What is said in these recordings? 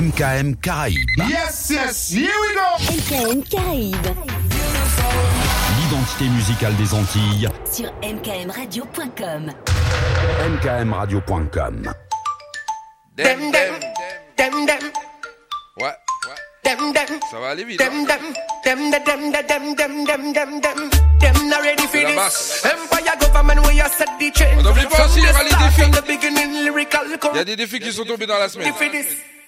MKM Caraïbes. Yes, yes, here we go MKM Caraïbes. L'identité musicale des Antilles. Sur mkmradio.com. mkmradio.com. Dem, dem, dem, dem. Ouais, Dem, dem. Ça va aller vite. Dem, hein. dem, dem, dem, dem, dem, dem, dem, dem. dem, not the On Il y a des défis qui sont tombés dans la semaine.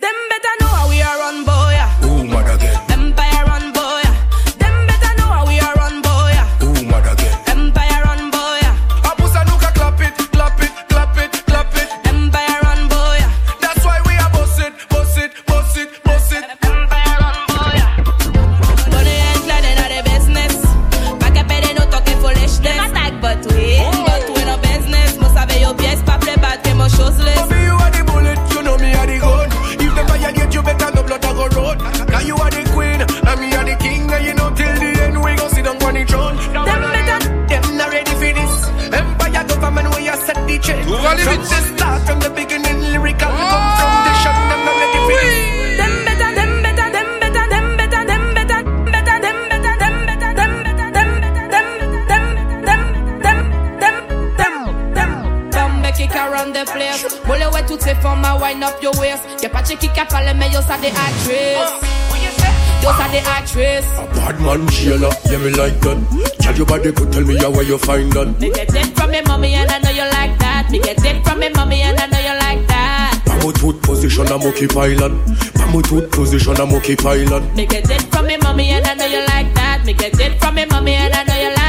Them better know how we are on boy. Yeah. the actress. Uh, Those are the actress. A bad man jailer, yeah me like that. Tell your body could tell me how where you find that. Me get it from me mommy and I know you like that. Me get it from me mommy and I know you like that. Pamu tooth position I'm occupying. Pamu tooth position I'm occupying. Me get it from me mommy and I know you like that. Me get it from me mommy and I know you like that.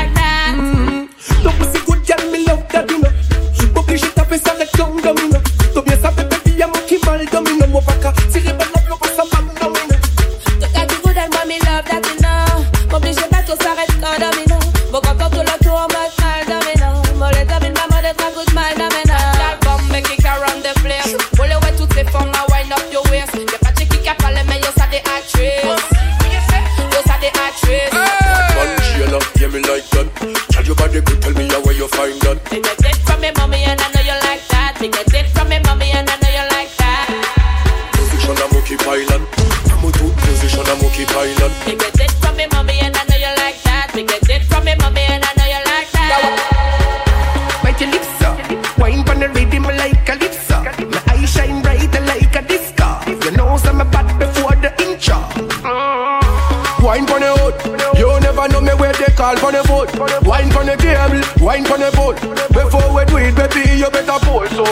on the boat, wine on the table, wine on the boat. Before we do it, baby, you better pull. So,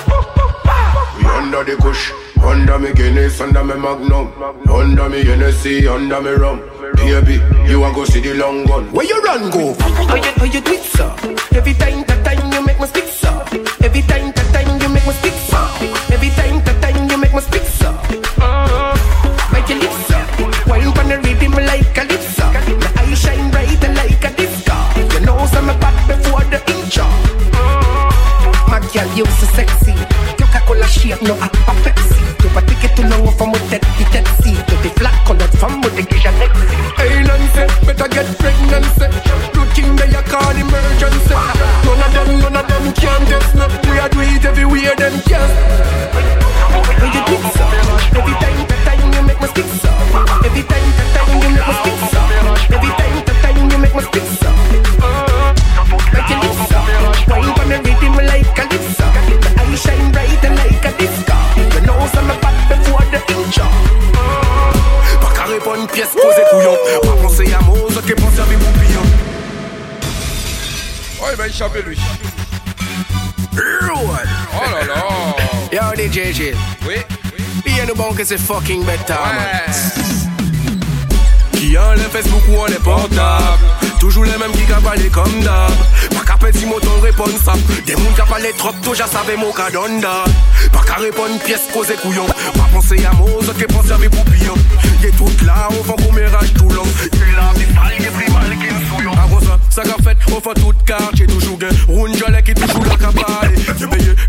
we under the kush, under me Guinness, under me Magnum, under me Hennessy, under me rum. Baby, you want go see the long gun? Where you run go? How you, how you do it, sir? Every time. Il Oui. a nos bon que c'est fucking better. Qui a les Facebook ou les est portable Toujours les mêmes qui cabalent comme d'hab Pas qu'à petit mot ton réponse. Des mouns qui parlent trop tôt, j'en savais mon cadonda Pas qu'à répondre pièce et couillon Pas penser à mots, autres qui pensent à mes poupillons est tout là, on vend qu'on rage tout long C'est là, vie pas, les plus mal qu'il souillon ça, ça qu'a fait, on fait tout j'ai Toujours gain, rouges qui toujours la cabale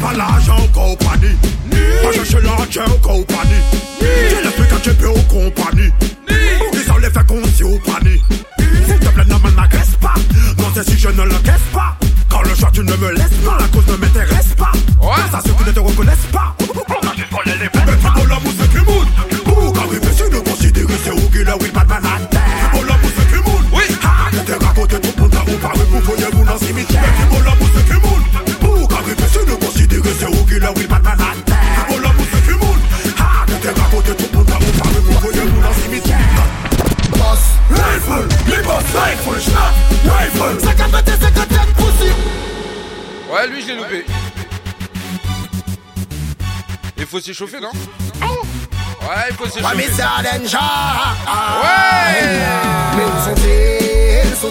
pas l'argent compagnie. Pas chercher l'argent compagnie. J'ai le truc à tu peux compagnie. Ils ont les faits qu'on s'y au panier. S'il te plaît, ne m'agresse pas. Non, c'est si je ne le caisse pas. Quand le choix, tu ne me laisses pas. La cause ne m'intéresse pas. Ouais. à ceux qui ne te reconnaissent pas. On va juste coller les bêtes. Mais pas pour l'amour, c'est du mood. Pour qu'arriver, si nous considérer, c'est où qu'il a, oui, pas de manate. Pour l'amour, c'est du mood. Oui. Ah, Je t'ai raconté tout pour t'avouer Par par vous voyez vous dans cimetière. Ah lui, je l'ai loupé. Il faut s'échauffer, non Ouais, il faut s'échauffer. Ouais, Oh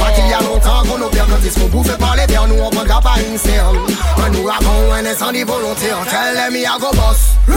pas qu'il y a longtemps qu'on opère quand ils sont bouffés par les terres, nous on pas une nous avons un incendie volontaire, tel boss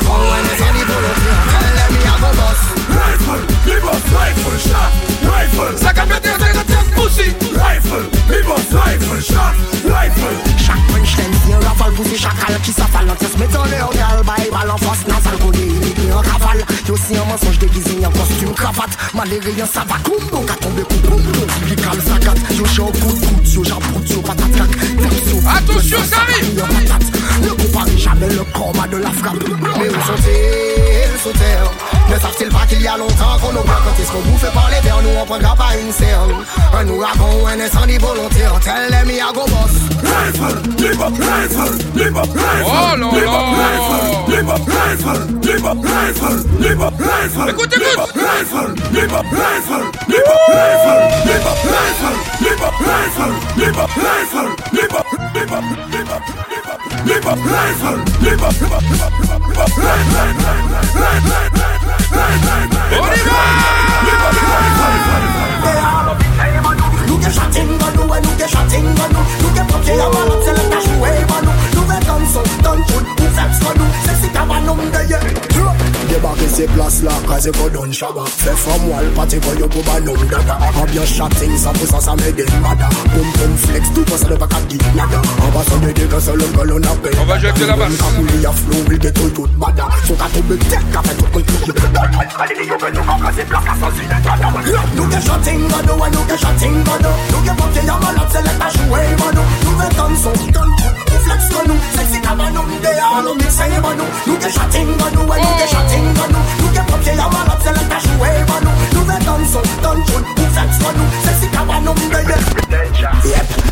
a when the pull up here let me I go bust Rifle, give us. rifle shot Rifle, second, pussy Rifle, me bust rifle, shot, rifle Shotgun strength, near a fall pussy shackle Kiss a fall, not just me turn your girl by ball force, us nasal, go dey lead me en cavale Yo si yon mensonge déguisé, en costume cravate Malere yon sava kumbo, ka tombe koukoum Yo typical zagat, yo chan kout kout Yo japrout, yo patat kak, tep so Attention, ça arrive Yo patat, ne compare jamais le combat de la frappe Mais où sont-ils, sont-ils ne savent-ils pas qu'il y a longtemps qu'on nous quand ils sont bouffés par les terres, nous on prendra pas une séance. Un ouragan ou un incendie volontaire, tel les Miago Boss. ¡Unimos! Cause you go down shower Say from wall party Go you go by no data Have your shot things Up us a made it matter Boom boom flex Tu passes le bac à dit nada On va se méditer Que seul un colon a payé On va jouer avec la basse Quand il y a flow Il détruit toute bada Son gâteau me tête Qu'a fait tout contigu Allez les yeux Nous remplacer Black assassin Nous que shotting Mano Nous que shotting Mano Nous que pompier Y'a malade C'est l'être à jouer Mano Nous que danson Danson flex for you Sexy cover no, they all on me say for you You get shot in for you, get shot in for you You get pop your wall up, select a shoe way for you You get done so, done so, who flex for you Sexy cover no, they get Yep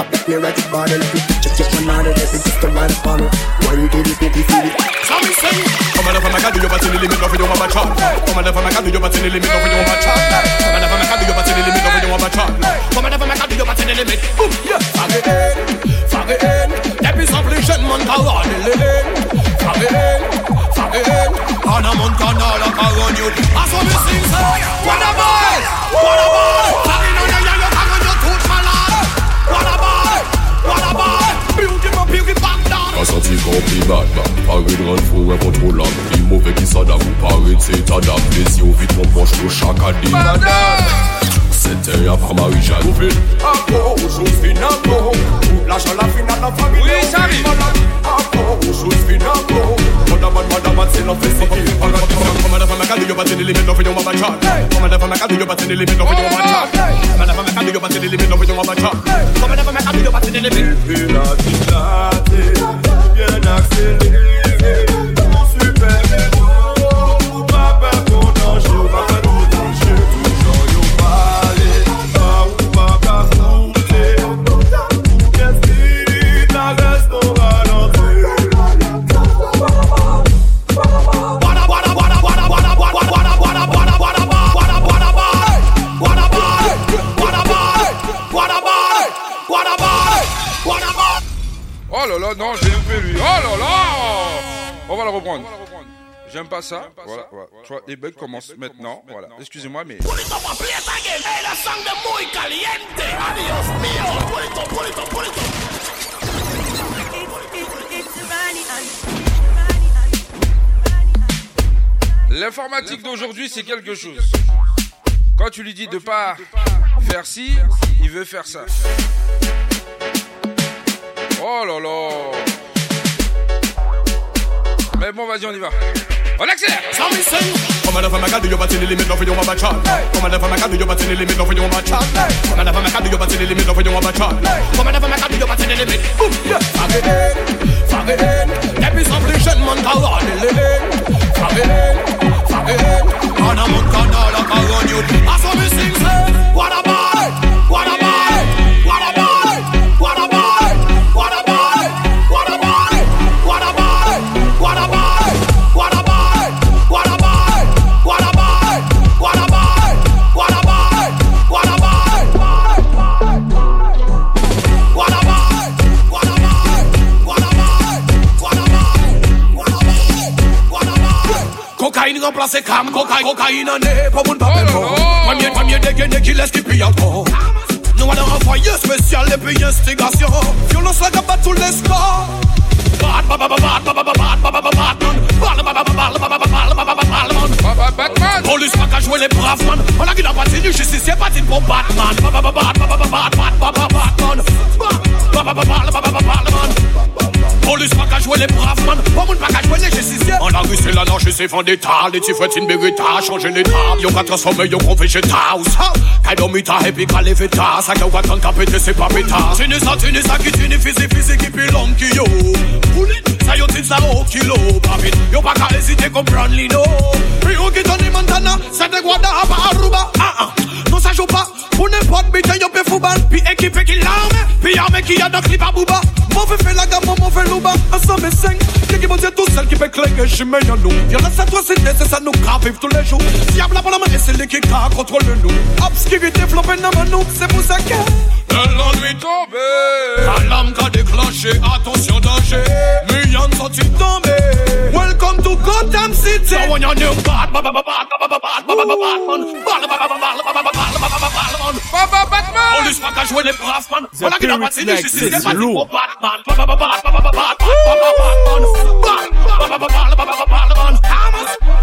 clear at the bottle. If you check your banana, yes, it's just a man follow. One day you get it, feel it. Come and sing. Come and if I'm a god, you over to the limit of your mama chop. Come and if I'm a god, you over to the limit of your mama chop. Come and if I'm a god, you over to the limit of your mama chop. Come on, if I'm a god, you over to the limit. Boom, yeah. Fag it in, fag it in. That is obligation, man, to run the lane. Fag it in, fag it in. On a month and all up on you. That's what we sing, sir. What a boy, what a boy. Fag it on your Ka sati kompi badman Pare dran fwo wè pon tro lam mou vek ki sadam Pare tse tadam Lesi ou vit mou poch to chaka di C'était avant Marie-Jeanne Jouvin Encore Jouvin encore L'argent la fin à la famille Oui ça arrive Encore Jouvin encore Madame madame c'est l'enfer c'est qui Oh non, j'ai loupé lui. Oh là là On va le reprendre. J'aime pas ça. voilà, Tu les bugs commencent maintenant. Voilà. Excusez-moi, mais. L'informatique d'aujourd'hui, c'est quelque chose. Quand tu lui dis de pas faire ci, il veut faire ça. Oh là là. Mais bon, vas-y, on y va. On accélère. come of a maca, do your butt in the limit you want, mama child. Come of a maca, do your butt in the limit you want, mama child. Come of a maca, do your butt in the limit you want, mama child. Come of a maca, do your butt in the limit. Boom, yeah. Fuck it in, fuck it in. Let me some vision, man, how on the living. Fuck it in, fuck it in. On a month, on all, I can run you. I saw me sing, say, what about it? What about it? no place cam Coca, cocaine and eh, pas bon papel Premier, premier dégainé qui laisse qui pille encore Nous allons envoyer spécial et puis instigation Violence la gaba tous les scores Bad, bad, bad, bad, bad, bad, bad, bad, bad, bad, Police pas qu'à jouer les braves man On a qui n'a pas de du justicier pas de pour Batman Batman Batman Batman Batman Batman Batman Batman Batman Police pa ka jwe le brav man, pa moun pa ka jwe le jesisye An la ruse la nan jese vendeta, Les ti fwetin berita, chanje l'eta Yo ka transforme yo kon vejeta ou sa, kay do mita epi ka leveta Sa ka watan ka pete se pa peta Tini sa, tini sa ki tini physique, physique ki pi lom qui yo Poulit, sa yo tin sa o kilo Babit, yo pa ka ezite comme pran lino Rio ki toni Montana, c'est de guada apa Aruba, ah ah ça joue pas. Pour n'importe football. Puis équipe qui l'arme. Puis qui a clip à Mauvais fait la gamme, mauvais louba. Qui qui tout seul qui mets c'est ça nous grave vivre tous les jours. c'est qui contrôle Obscurité nous, c'est pour ça que. L'ennui tombé. l'alarme qui a déclenché, attention danger. Millions de sorties tombées. Welcome to Gotham City. So when you're new, bad, bad, bad, bad, bad, bad, bad, bad, bad, bad, bad, bad, bad, bad, bad, bad, bad, bad, bad, Polis pa ka jwene braf man Wala ki Batman Batman Batman Batman Batman Batman Batman Batman Batman Batman Batman Batman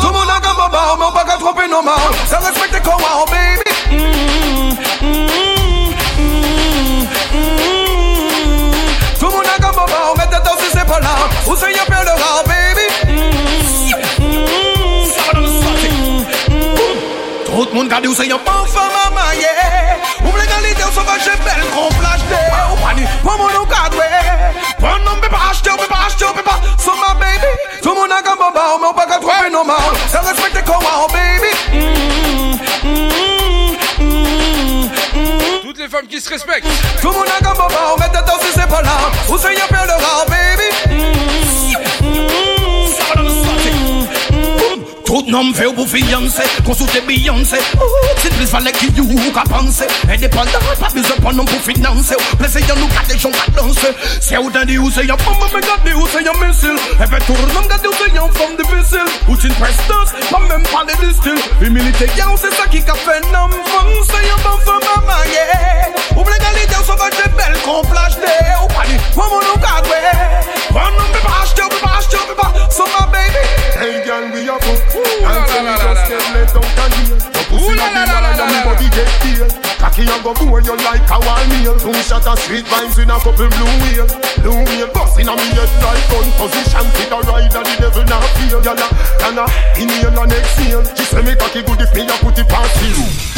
Tout le monde a comme bar, mais on pas tromper nos Ça respecte baby. Tout mmm, Où c'est y'a plein de rats, baby. Tout le monde a où c'est y'a pas femme à mailler. Ou l'égalité, on s'en va chez belle qu'on plage des. Ou pas mon nom mais pas acheter, mais pas acheter, mais pas. Sans ma Tumuna gamba bao, baby. Toutes les femmes qui se respectent. gamba bao, c'est pas là. Où c'est y'a de baby. Mm, mm, mm. Tout nom fait pour fiancé, consulter Beyoncé. C'est plus fallait qu'il y ou qu'à Indépendant, pas besoin de prendre pour financer. Plaisir, nous qu'à des gens à danser. C'est où t'as dit c'est y'a pomme, mais t'as dit c'est y'a missile. Et puis tourne, t'as dit où c'est y'a forme de missile. Ou c'est une prestance, pas même pas les distill. Humilité, y'a c'est ça qui a fait nom. Femme, y'a bon femme à marier. Ou on s'en va de belle qu'on plage des. Ou pas dit, maman, nous cadre. Bon, on peut pas acheter, on peut pas number, summer baby. Hey girl, we a fuck. And so we just get let out and here. Your pussy a be wild and me body get feel. Cocky a go bore you like a meal. Two shot of sweet vibes in a couple blue wheel. Blue wheel bust in a me head like gun position. Hit a ride rider, the devil not feel. Yalla, yalla, inhale and exhale. She say me cocky good if me a put it past you.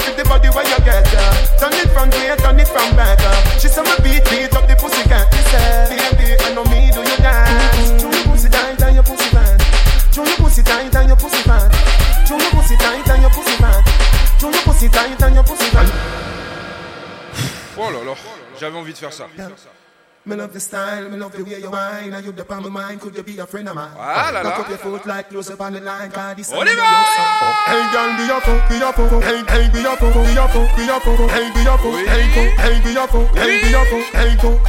j'avais envie de faire ça. Me love the style, me love the way you whine And you the on my mind, could you be a friend of mine? Ah, la, up your foot like close up on the line Cause this is your song Hey girl, be a fool, be a fool, Hey, hey, be a fool, be a fool, be a fool, Hey, be a fool, hey, foot, hey, be a fool, Hey, be a fool. hey, foot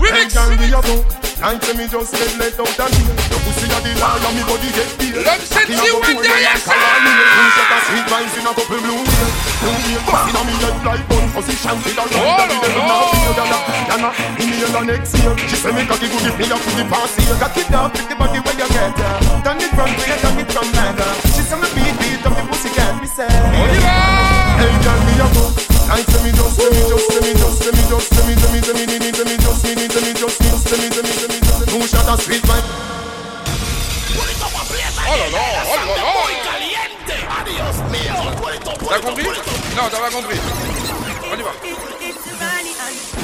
Hey girl, be a fool. Time for me just get let out and deal Your pussy a the liar, me body get deal Let me set you in the yes sir You set a sweet vines in a couple blue Blue in a me head like that now Yana, yana, in the next year She say me cocky good if me a put the here Cock it up, the body where you get Turn it from here, turn it from there. She say me beat, beat up the pussy get me set. Oh yeah! Hey girl, me a book T'as compris Non, t'as pas On y va.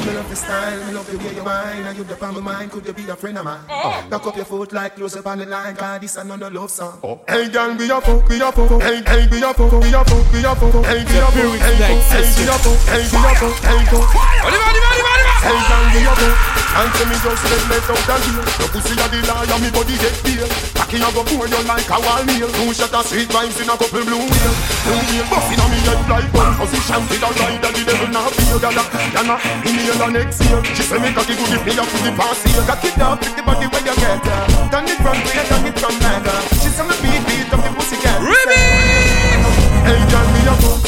Me love the style, me love the way you whine And you dip on my could you be a friend of mine? Back up your foot like close up on the line Cause this another love song Hey girl, be a fuck, be a fuck Hey, hey, be a fuck, be a fuck, be a fuck Hey, be a fuck, hey, be a fuck Hey, be a fuck, hey, go Oliver, Oliver, Oliver, Oliver Hey girl, be a fuck And tell me just let me out and hear Your pussy a the liar, me body get beer cocky, I go pour you like a wallmeal. Two shot of sweet vibes in a couple blue wheel. Blue wheel busting on me head like one position. Did I ride that the devil not feel? Gala, gala, in the year next year. She say me cocky good if me up to the past here. Got it up the body where you get her. Done it from here, done it from there. She say me beat, beat up the pussy cat. Ribbon! Hey, girl, me a go.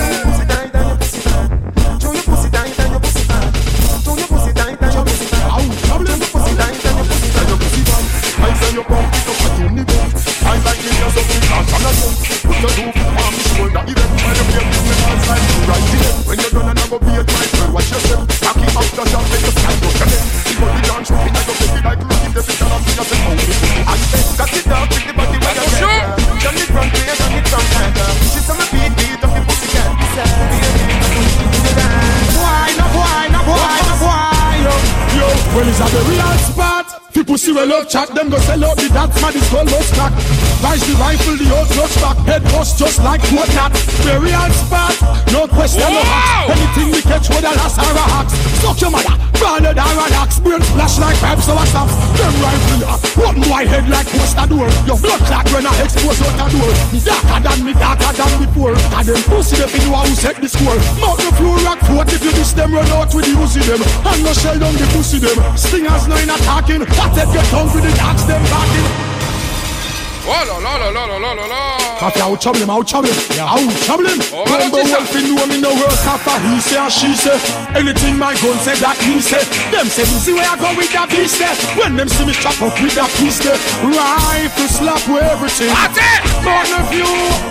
I like the nails of a gun. Put your two on me shoulder, even when you play this man's time, you right here. When you're go be a tight man, watch yourself. I keep up the shot, make the sky go to If you be down, shoot me, I go take like rocky, the picture of me, I say, oh, me. I say, that's it down, take the body when you're there. Turn it from there, turn it from She's on my feet, beat up the pussy cat, be sad. Why, no, why, no, why, no, why, yo, yo. Well, it's at the real spot. The pussy well up chat, them go sell out the dance, man, it's called low stack. Vice the rifle, the old clutch back, head bust just like what not. Very on spot, no question, no hacks. Anything we catch with a last hour hacks. Suck your mother, branded hour hacks. Brain flash like pipes or stops. Them rifle, uh, one boy head like post a door. Your blood clot when I expose out a door. Me darker than me, darker than before. And them pussy, they be know who set the score. Mount the floor, rock foot, if you miss them, run out with the Uzi them. And no shell down the pussy them. Stingers no in attacking take your tongue with the axe them back in. Oh la la la la la la la I'll trouble him, I'll trouble him, yeah. I'll trouble him. Oh, Remember one fi know me no worse after he say and she say. Anything my gun say that he say. Them say me see where I go with that beast say. When them see me chop up with that piece say. Rifle slap with everything. That's it. None of you.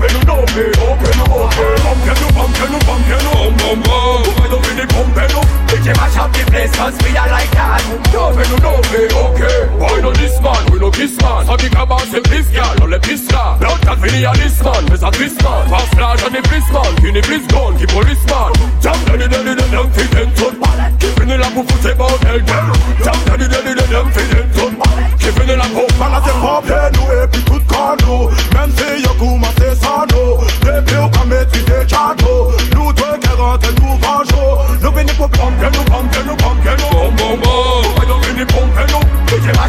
you know me, oh que no, oh que Pump que no, pump que no, pump que no, Why don't we pump que no? DJ mash up the place cause we are like that Know you know me, okay Boy no this man, we no kiss man So kick about him this girl, no le Blood that we are this man, miss a this man Fast flash on the police man, kill the police gun, keep man Jam daddy daddy daddy them fit them ton Keeping it up for foot about hell girl Jam daddy daddy daddy them fit them ton Keeping it up for man at the pop, yeah, no, eh, puis tout carno Même si y'a coup, ma c'est panneau Bébé, on va mettre des châteaux Nous, deux, quarante, nous, vingt Nous, venez pour prendre, que nous, prendre, que nous, prendre, que nous Bon, bon, bon, nous, venez pour prendre, que nous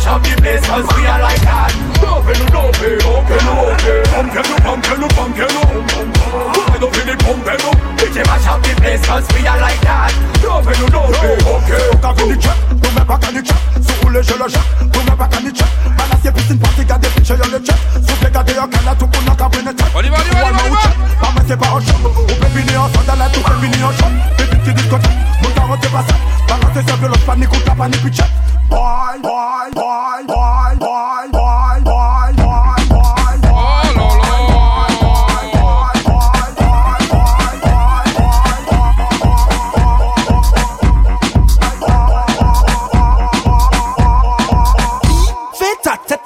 mash up the place cause we are like that it up, opelu, opelu Pumpelu, pumpelu, pumpelu Pumpelu, fili, pumpelu mash up the place cause we are like that Dopelu, dopelu, opelu T'as vu le chat, nous mets pas qu'à le chat Sous le jeu le chat, nous mets pas qu'à le chat Balance les piscines, party, garde les pitchers, y'a le chat S'il vous plaît, gardez I canard, tout pour notre abri, ne chat Balancer pas ça, balancer ça violence, panique ou ta panique, bitch. Boy, boy, boy, boy, boy, boy, boy, boy, boy, boy.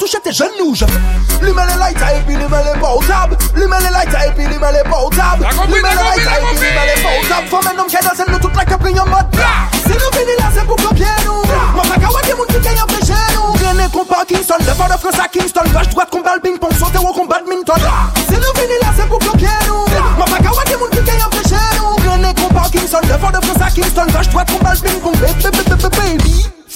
touche tes genoux, je... Limele lai type, limele bow tab Limele lai type, limele bow tab Limele lai type, limele bow tab Fome nom kena sen nou tout la kapri yon mat Se nou vini la se pou kopye nou Mwen pa kawa di moun ki kaya peche nou Rene kompa Kingston, levan de France à Kingston Gage droite combat le ping pong, sauter au combat badminton Se nou vini la se pou kopye nou Mwen pa kawa di moun ki kaya peche nou Rene kompa Kingston, levan de France à Kingston Gage droite combat le ping pong, bébé bébé bébé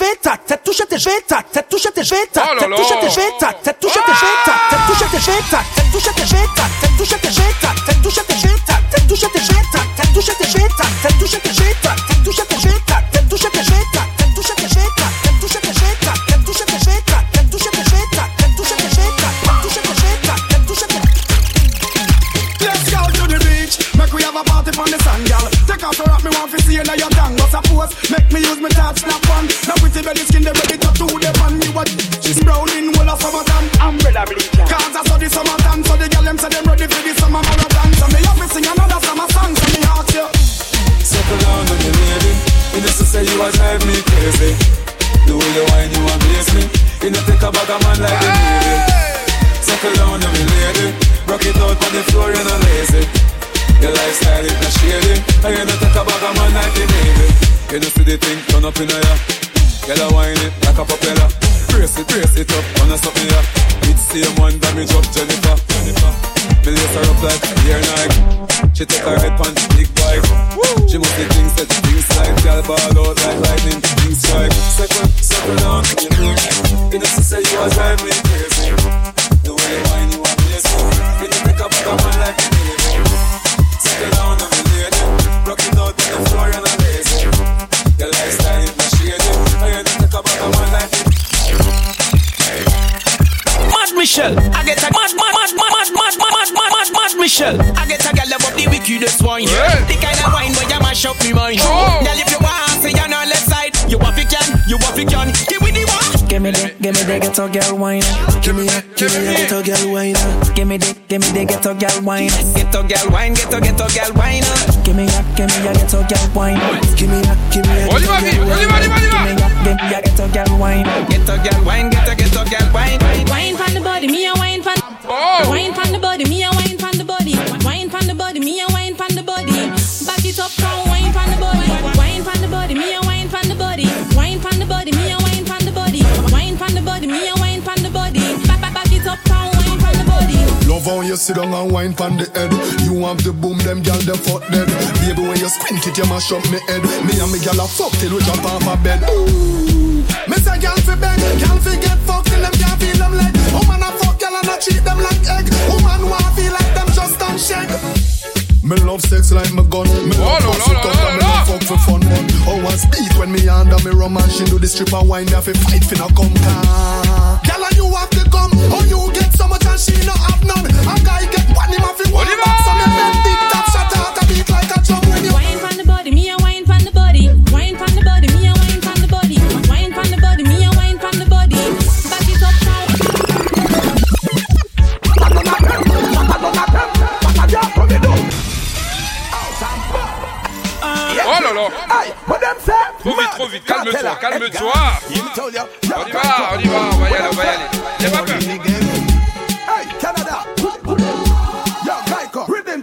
veta, cette touche était veta, cette touche était veta, cette touche était veta, cette touche était veta, cette touche était veta, cette touche était veta, cette touche était veta, cette touche était veta, cette touche était veta, cette touche était veta, cette touche était veta, cette touche était veta, cette touche était veta, cette touche veta, cette touche veta, cette touche veta, cette touche veta, cette touche veta, cette touche veta, cette touche était Let's go to the beach, make we have a party on the sand, veta, Take off your hat, me want to see you now your tongue suppose Make me use my touch snap on Now pretty belly skin they ready to do them on me what She's browning well of summertime Umbrella bleacher Cause I saw the summertime So the girl them say them ready for the summer marathon So me have me sing another summer song So me ask you Circle down on the lady You just say you are drive me crazy The way you whine you amaze me You know take a bag of man like the Navy Circle down on me lady Rock it out on the floor and you know, I'm lazy your lifestyle is not shady I you no talk about a man like the Navy You know see the thing turn up in a ya Girl I wine it like a propeller Brace it, brace it up, on to stop me ya It's same one damage up Jennifer Jennifer Me lace her up like a year night She take her head punch, big bike She must the things that things like Girl ball out like lightning, things strike Circle, circle down, you know You know she say you are driving me crazy Michelle. I get a mash mash mash mash mash mash mash mash mash mad, mad Michelle. I get a girl love up the wickedest wine. Yeah. The kind of wine where you mash up me mind. Girl, if you want, say you're not left side. You want fi can, you want fi can. Give me the one. Give me the, give me the ghetto girl wine. Give me that, give me the ghetto girl wine. Give me the, give me the ghetto girl wine. Ghetto girl wine, ghetto ghetto girl wine. Give me that, give me that ghetto girl wine. Give me that, give me that. Oliver, Oliver, Oliver. Give me a ghetto girl wine. Ghetto girl wine, ghetto ghetto girl wine. Wine from the body, me a wine from. Wine from the body, me a wine. Love how you sit down and wine pan the head. You have the boom, them gal them fuck dead. Baby, when you squint it, you mash up me head. Me and me gal a fuck till we jump off a bed. Ooh, me say gal fi beg, gal fi get fucked and them gal feel them leg. Woman a fuck gal and a treat them like egg. Woman wanna feel like them just don't shake. Me love sex like my gun. Me oh, love no, no, no, no, no. fuck for fun. Oh, I speak when me under me rum and she do the stripper wine. Me have to fight finna come. Gal, you have to come. Oh, you Trop vite, trop vite, calme-toi, calme-toi. On y va, on y va, on va y aller, on va y aller. pas peur. Hey, Canada. Yo, rhythm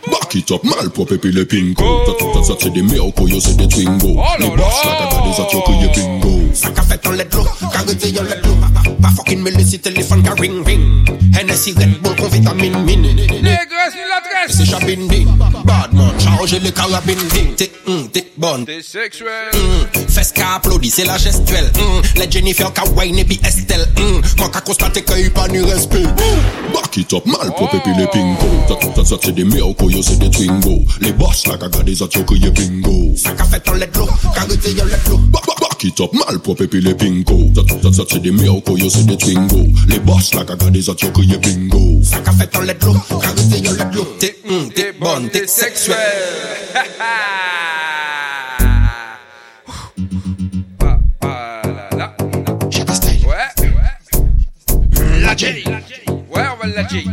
cock it up, malpropre et puis le pingo. T'as ça, c'est des miracles, yo, c'est des twingo. Oh, Les boss, la gaga des autres, que bingo. Ça qu'a fait en lettre l'eau, qu'a goûté yo lettre l'eau. Pas fucking me laisser téléphone, qu'a ring ring. Hennessy, Red Bull, qu'on vitamine mine. Négresse, il a C'est Chabin Ding, man, chargez le carabines Ding. T'es mm, t'es bonne. T'es sexuel. Hum, fesse c'est la gestuelle. Mm, les Jennifer Kawaii et puis Estelle. quand mm, qu'à constater qu'il n'y a pas ni respect. back it up, mal propre et puis les pingo. T'as ça, c'est des miracles, yo, c'est des twingo. Les boss, la caga des autres, yo, bingo. Ça qu'a fait ton lettre, car il y a lettre qui pour les boss, la caca des autres, bingo. Ça fait T'es hum, t'es bonne, t'es sexuelle. La J. Ouais, on va la J.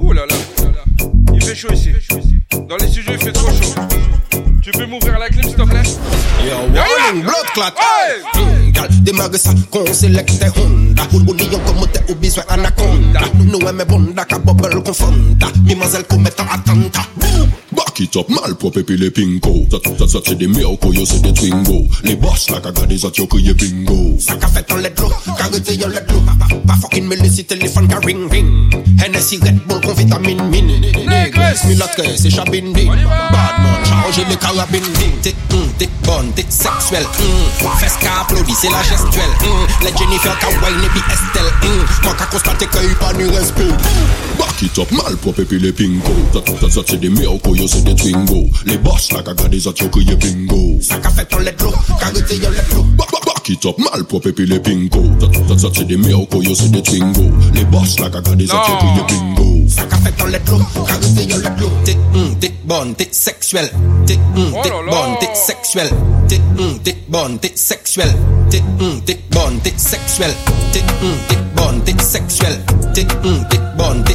Ouh là là. Il fait chaud ici. Dans les sujets, il fait trop chaud. Tu peux m'ouvrir la clim, s'il te plaît? Yo, blood clot. Gal, démarre ça, qu'on Honda. On comme besoin anaconda. Nous aimons bonda, qu'à bubble attentat. Back it up, malpropre puis les pingo. Ça, ça, ça, c'est des miracles, yo, c'est des twingo. Les boss, la caca des autres, yo, criez bingo. Ça fait ton les clous, qu'a retiré yo, les clous. Pas fucking me laisser téléphone, qu'a ring ring. Hennessy Red Bull, qu'on vitamine min Négresse, milatres, c'est chabine ding. Badman, chargez les carabines ding. T'es, hum, t'es bonne, t'es sexuelle. Hum, fesse qu'a applaudi, c'est la gestuelle. Hum, les Jennifer, Kawaii, wine, et Estelle. Hum, moi qu'a constaté qu'il pas ni respect. Back it up, malpropre puis les pingo. Ça, ça, ça, c'est des miracles, yo, c'est les boss la caca des autres yo bingo Ça fait ton les carité Back it mal pour les pingos. c'est des meilleurs c'est des Les boss la des bingo Ça fait let carité T'es hum, t'es bonne, t'es sexuelle T'es t'es bonne, t'es T'es hum, t'es bonne, t'es T'es T'es hum, t'es bonne, t'es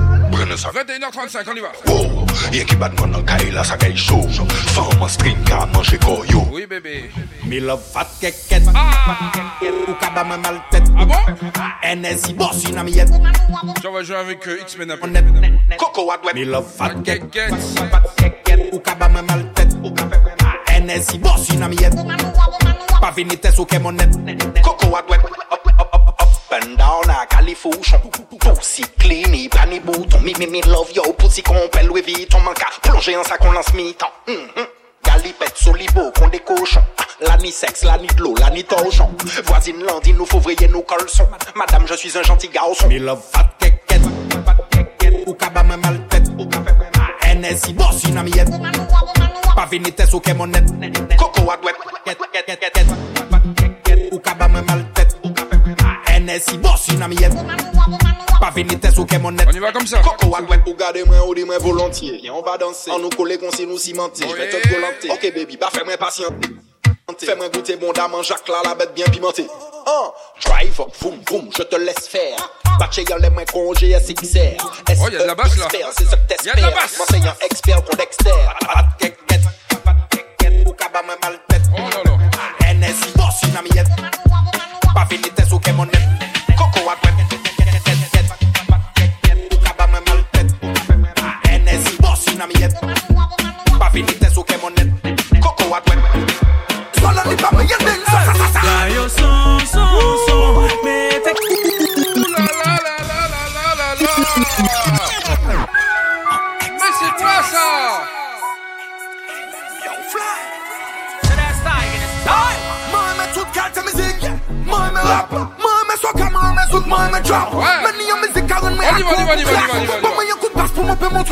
21h35, on y va Ou, oh, yè ki bat moun an kaila sa kèy chou Fa moun string ka manjè kouyou Oui, bébé Mi love fat keket ah! Ou ka ba mè mal tèt Enè si bò sinam yet J'envoi jò avèk Xmen apè Kokowadwè Mi love fat keket Ou ka ba mè mal tèt Enè si bò sinam yet Pa vinite sou kemonet Kokowadwè back, alifouchon Pussy clean, et pas ni bouton Mi mi love yo, pussy qu'on pèle Louis Vuitton Manka, plonger en sac, on lance mi-temps mm-hmm. Galipette, solibo, qu'on des ah, La ni sexe, la ni de la ni torchon Voisine landine, nous fauvrier, nous colson Madame, je suis un gentil garçon Mi love fat keket Ou kaba me mal tête NSI, boss, une amiette Pas vini tes ou kemonet Coco à douette Hennessy, bossy nan miel. Pas vénité sous mon net. On y va comme ça. Coco Alouette, ou gardez moi ou dis moi volontiers. Viens, on va danser. On nous coller, qu'on s'y nous cimenter. Je vais te volanter. Ok, baby, bah fais-moi patient Fais-moi goûter bon dame Jacques là, la bête bien pimentée. Hein? Drive, boum, boum, je te laisse faire. Batché, y'a les mains congé, c'est Oh, y'a de la basse là. C'est ce que t'espères. Y'a de la basse. M'enseignant expert, qu'on dexter. Ou kaba, mal tête. Oh là là. NSI, boss, une amiette. Pa finite sou kemonet Koko wakwe Tet, tet, tet, tet, tet Ukaba mwen molpet E ne zibosi nan miyet Pa finite sou kemonet Koko wakwe Solan li pa mwen yet drop Many a music and me a But could pass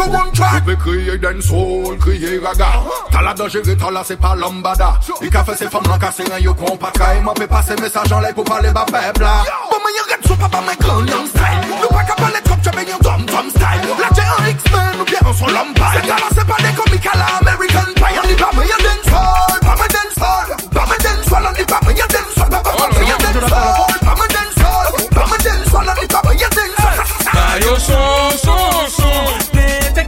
one track Tu raga T'as la dangereux, t'as la c'est pas lambada Il café c'est femme l'encassé, rien yo qu'on pas caille M'en fait passer message en l'air pour parler bas peuple là But when you get so papa me grand style Nous pas capable d'être comme tu ben yon dom tom style La j'ai un X-Men, nous bien on son l'empire C'est là c'est pas des comiques à la American Pie On dit pas me yon dancehall, pas me dancehall Pas me dancehall, on dit pas me yon dancehall Pas me yon soul. your soul, soul, soul. la te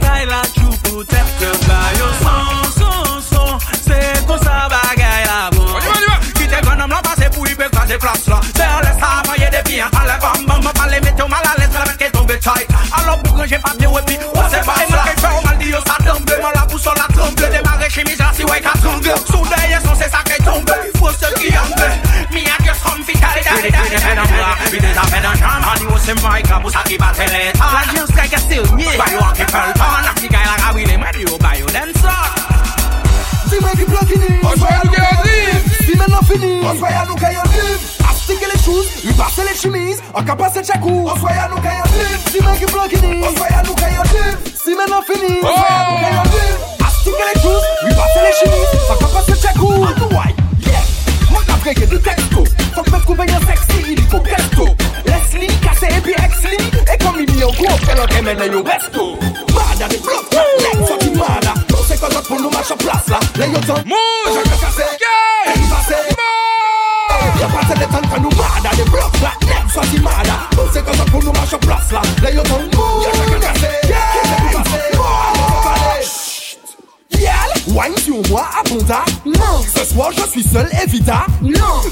yo son, son, son. Se kon la am la pou i la. Se de bien, mete les la tombe chay. An lo bougan ou se fè mal di yo son se sa tombe, fò se ki ambe. Mi a dios da da da 是賣㗎，冇殺雞扮睇你攤。嗱，要世界少咩？白話嘅笨攤，嗱，世界啦，阿威你咪要白要單身。See where the block in is. That's why I look at you. See me not finish. That's why I look at you. Sticker les shoes, il passe les chemises, on can passer chaque coup. On soya nous caillot live, si mec qui bloque in. On soya nous caillot live, si mec non fini. On soya nous caillot live. Sticker les shoes, il passe les chemises, on can passer chaque coup. On the white, yeah. Moi t'as breaké de texto, faut que me trouver un sexy, il faut qu'elle wrestling E come in mio cuore che me ne io resto Mada di flop, lei fucking mada Non sei cosa tu non lascia plasla Lei io son Musa, che case, che case Yo pase de tan kanu mada de block black neck so di mada Non sei cosa tu non lascia plasla Lei io son Musa, che case Wine sur moi abondamment. Ce soir, je suis seul, évidemment.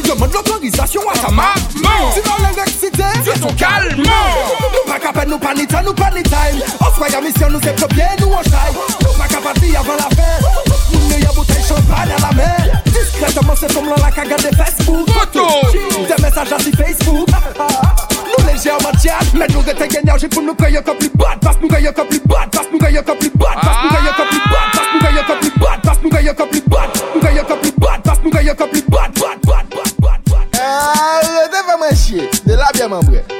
Demande l'autorisation à ta maman. Tu vas l'exciter, fais ton calme. Nous pas capables, nous pas ni nous pas ni time. On soit à mission, nous c'est bien, nous on chaille. Nous pas capables avant la fin. Nous n'y a bouteille champagne à la mer. Discrètement, c'est comme la cagade des Facebook. Photo. Des messages à Facebook. Nous légers en matière, mais nous étaient énergie pour nous payer comme plus bad. Parce que nous gagnons comme plus bad. Parce que nous gagnons comme plus bad. Parce que nous gagnons comme plus bad. Parce que nous gagnons comme plus bad. Das nou da yata pli bad Nou da yata pli bad Das nou da yata pli bad Bad, bad, bad, bad, bad A, ou, te faman she De la byaman bre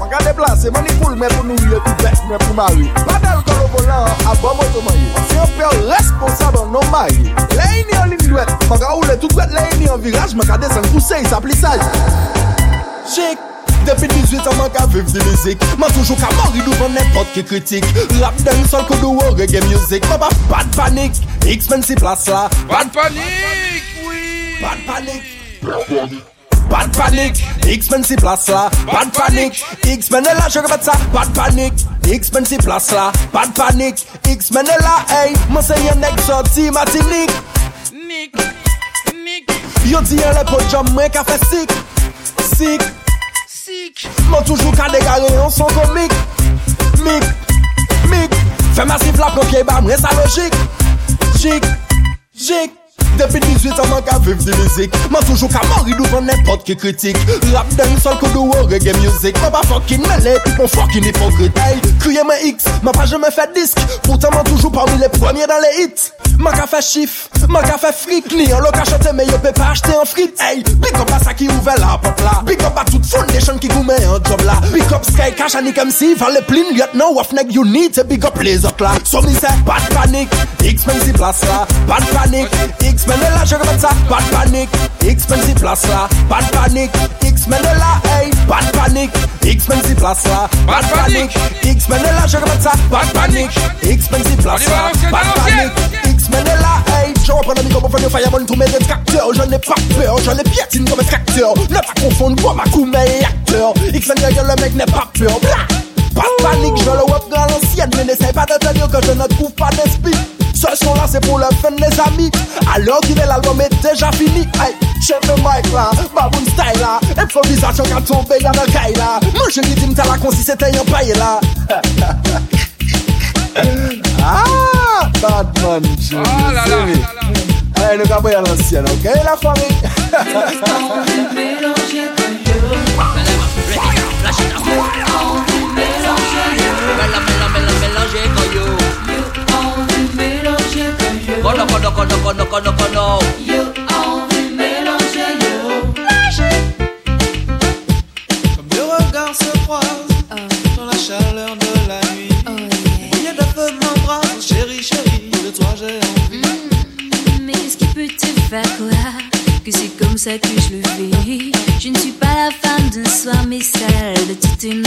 Mwen ka de blase, mwen ni poul, mwen pou ni YouTube, mwen pou mary. Badal konon volan, abon mouton many. Si yon peyo responsable, anon may. Le yi ni yon lini lwet, mwen ka oule tout wet, le yi ni yon viraj, mwen ka desen kousey, sa pli saj. Chik, depi 18 an man ka vef di mizik. Mwen toujou ka mori dupan nepot ki kritik. Rap den yon sol kodo wo reggae mizik. Mwen pa bad panik, x men si plasa. Bad panik, oui! Bad panik, bad panik. Bad panic, X-Men si plas la Bad panic, X-Men e la bad panic X-Men si plas la, bad panic X-Men e la, ey, next se yon ek Soti matinik Nik, nik Yo diyen le pou jom mwen ka fe sik Sik, sik Mwen toujou ka degare yon son komik Mik, mik Fè masif la pou bam, ba mwen logique, chic, chic. Depi 18 an man ka de di mizik Man toujou ka mori douvan nepot ki kritik Rap den sol kou do reggae music Man pa fokin mele, pi pon fokin hipokrit Ay, kriye men x, man pa jeme fe disk Poutan man toujou parmi le premiers dan le hit Man ka fe chif, man ka fe frik Ni an lo ka chante me yo pe pa achete an frit big up à sa ki ouve la pop la Big up a tout foundation ki met an job là Big up sky cash anik MC Vale plin, yot nan waf neg. you need Big up les ok la So mi se, pat panik X men si plas la, pat panik X X-Menela, je regrette Bad panic, Expensive place ah, Bad panic, de panique. X-Menela, hey, pas de Expensive place Bad panic, X-Menela, je regrette ça, pas de panique. Expensive place là, pas de panique. X-Menela, hey, je reprends le micro pour faire du fireball tous mes Je n'ai pas peur, je les pietin comme extracteur. Ne pas confondre moi, ma coumée et acteur. X-Menela, le mec n'est pas peur, bla. Pas de panique, je le web dans l'ancienne, mais n'essaye pas de te dire que je ne trouve pas d'esprit. Ce son là c'est pour le fun les amis Alors qu'il est l'album est déjà fini Hey, chef de mic là, baboon style là Improvisation qui a tombé dans le caille là Mon chéri dit t'as la consi c'était un paille là Ah, Batman Johnny Oh là là, Allez, nous allons à l'ancienne, ok la famille Mélanger, mélanger, mélanger, mélanger, mélanger, comme deux regards se croisent Dans la chaleur de la nuit il y a de feu Chérie, chérie, de toi j'ai envie mm, Mais qu'est-ce qui peut te faire croire que c'est comme ça que je le fais. Je ne suis pas la femme d'un soir, mais celle de toute une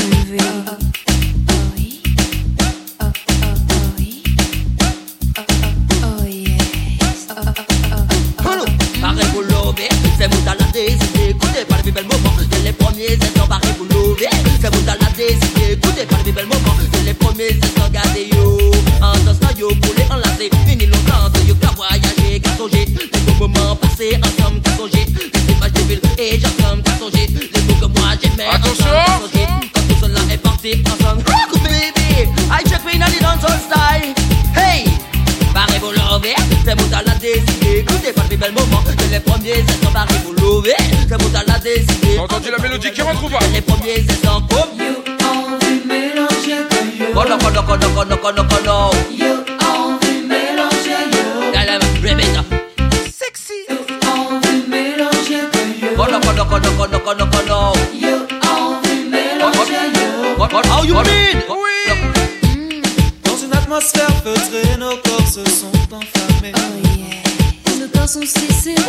dit qu'il Les premiers,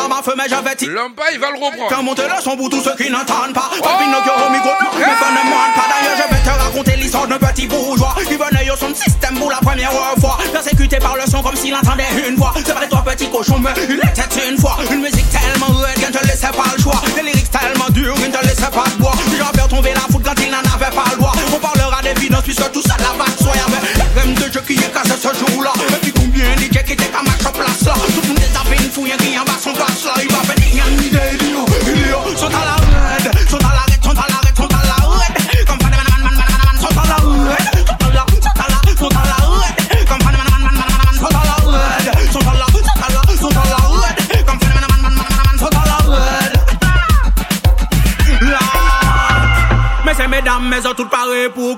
ça m'a mais j'avais dit. il va le reprendre. Quand monter le son pour tous ceux qui n'entendent pas. Oh pas au micro, mais pas ne manque pas. D'ailleurs, je vais te raconter l'histoire d'un petit bourgeois qui venait au son système pour la première fois. Persécuté par le son comme s'il entendait une voix. C'est vrai, toi, petit cochon, mais il était une fois. Une musique tellement rude qu'elle ne te laissait pas le choix. Des lyrics tellement durs qu'elle ne te laissait pas le bois. perds tomber la foudre quand il n'en avait pas le droit. On parlera des finances puisque tout ça la vache Soit La crème de jeu qui est cassé ce jour-là. Et puis combien DJ qui était à ma place là. fouillé qui en bas son passe là, il va péter.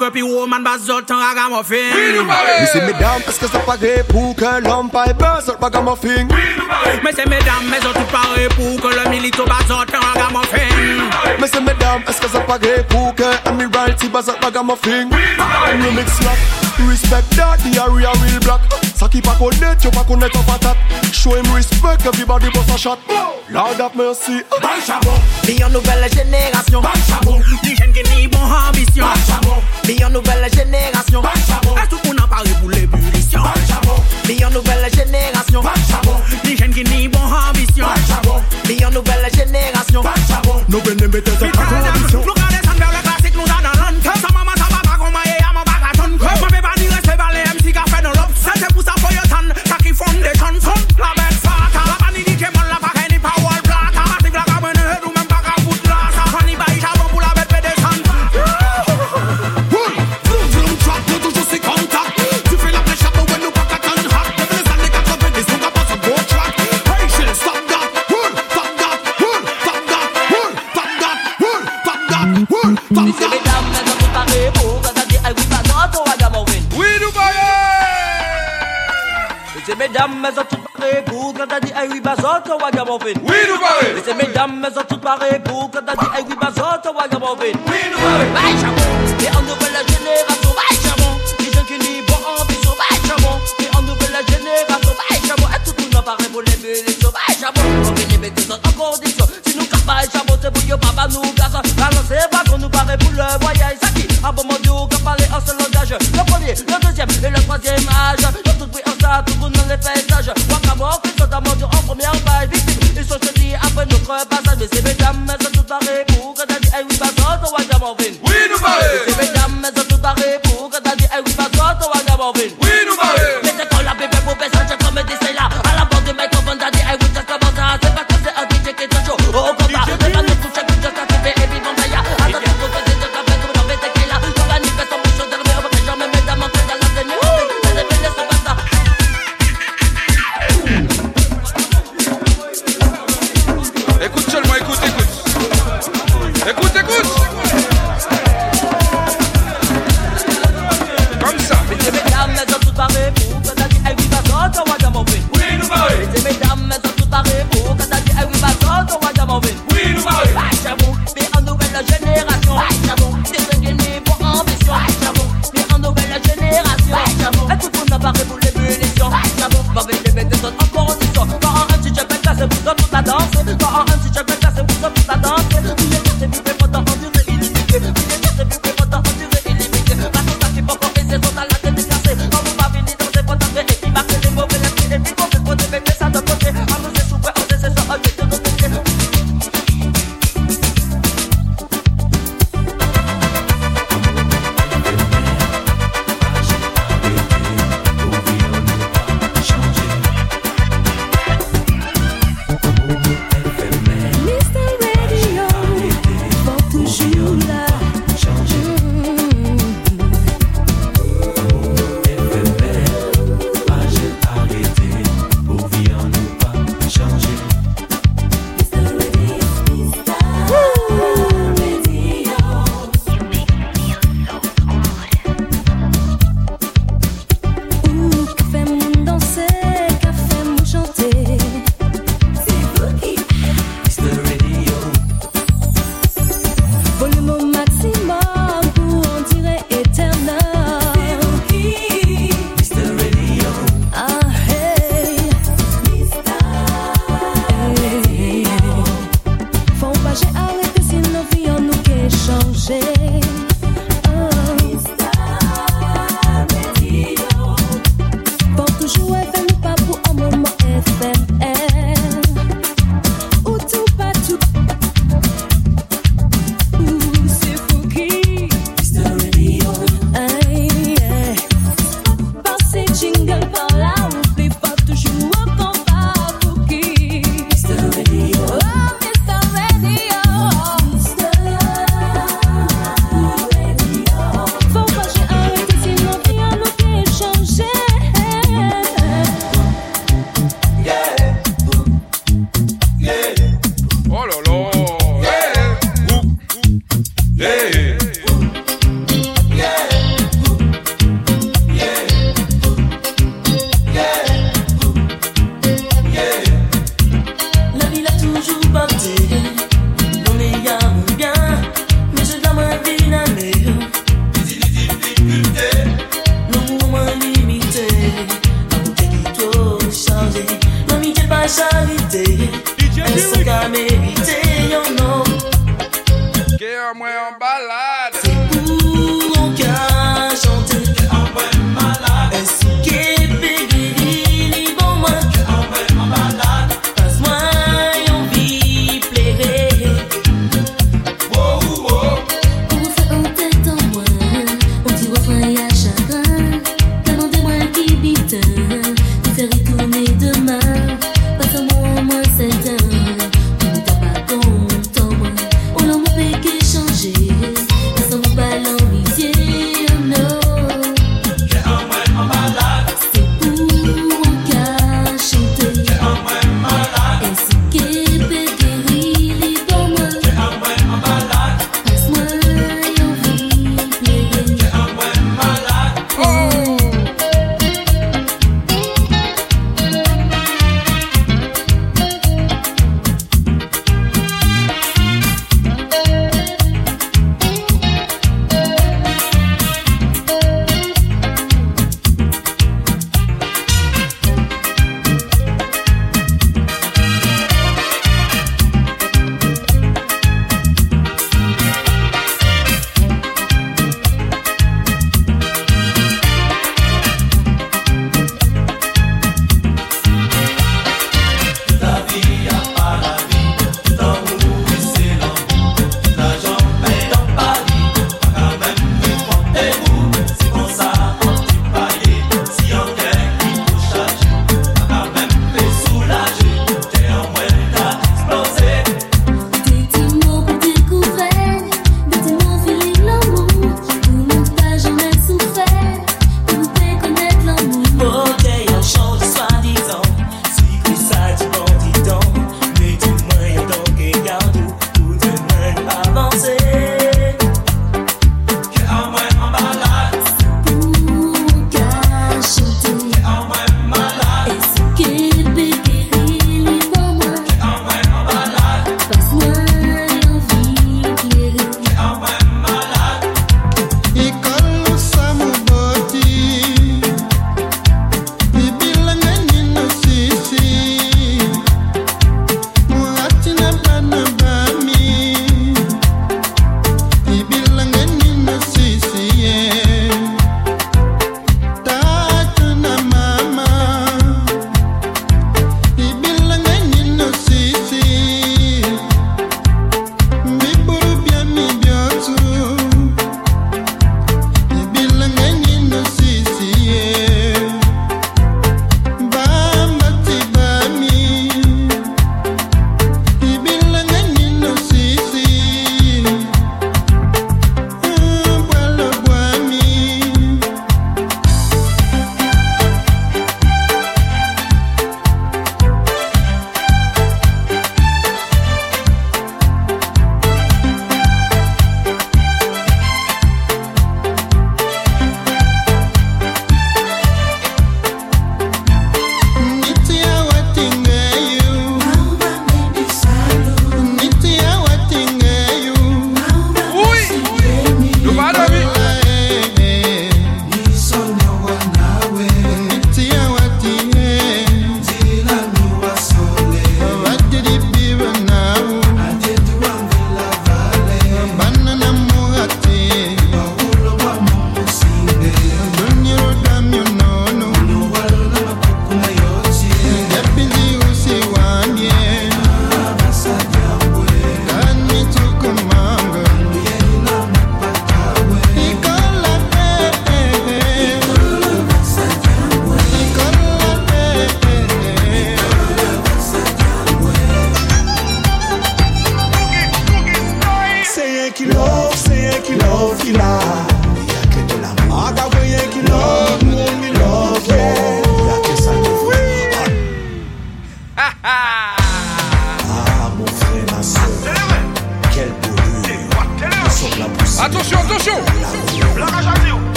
ke pi ou man ba zot tan ragamuffin me se medam, eske se pare pou ke l'om pa e be zot ragamuffin Mi se medam, me zot tout pare pou ke le milito ba zot tan ragamuffin Mi se medam, eske se pare pou ke amiral ti ba zot ragamuffin Remix love Respect that the area real black. So Ça qui pas connaître, yo net up a patate. Show him respect, everybody bust a shot. Lord have mercy. Bye chabon. Vie en nouvelle génération. Bye chabon. Des jeunes ki ni bon ambition. Bye chabon. Vie en nouvelle génération. Bye chabon. Est-ce qu'on a parlé pour l'ébullition? Bye chabon. Vie en nouvelle génération. Bye chabon. Ni jeunes ki ni bon ambition. Bye chabon. Vie en nouvelle génération. Bye chabon. Nous venons mettre cette ambition. oui bazoto wagabovin. Oui nous parlez. Laissez mesdames, elles ont toutes parées pour quand t'as dit, eh oui bazoto wagabovin. Oui nous parlez.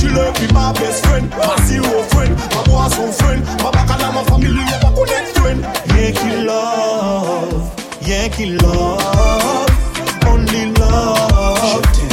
She love me my best friend, my zero friend, my boss own friend, my back and my family, my connect friend. Yankee love, Yankee love, only love.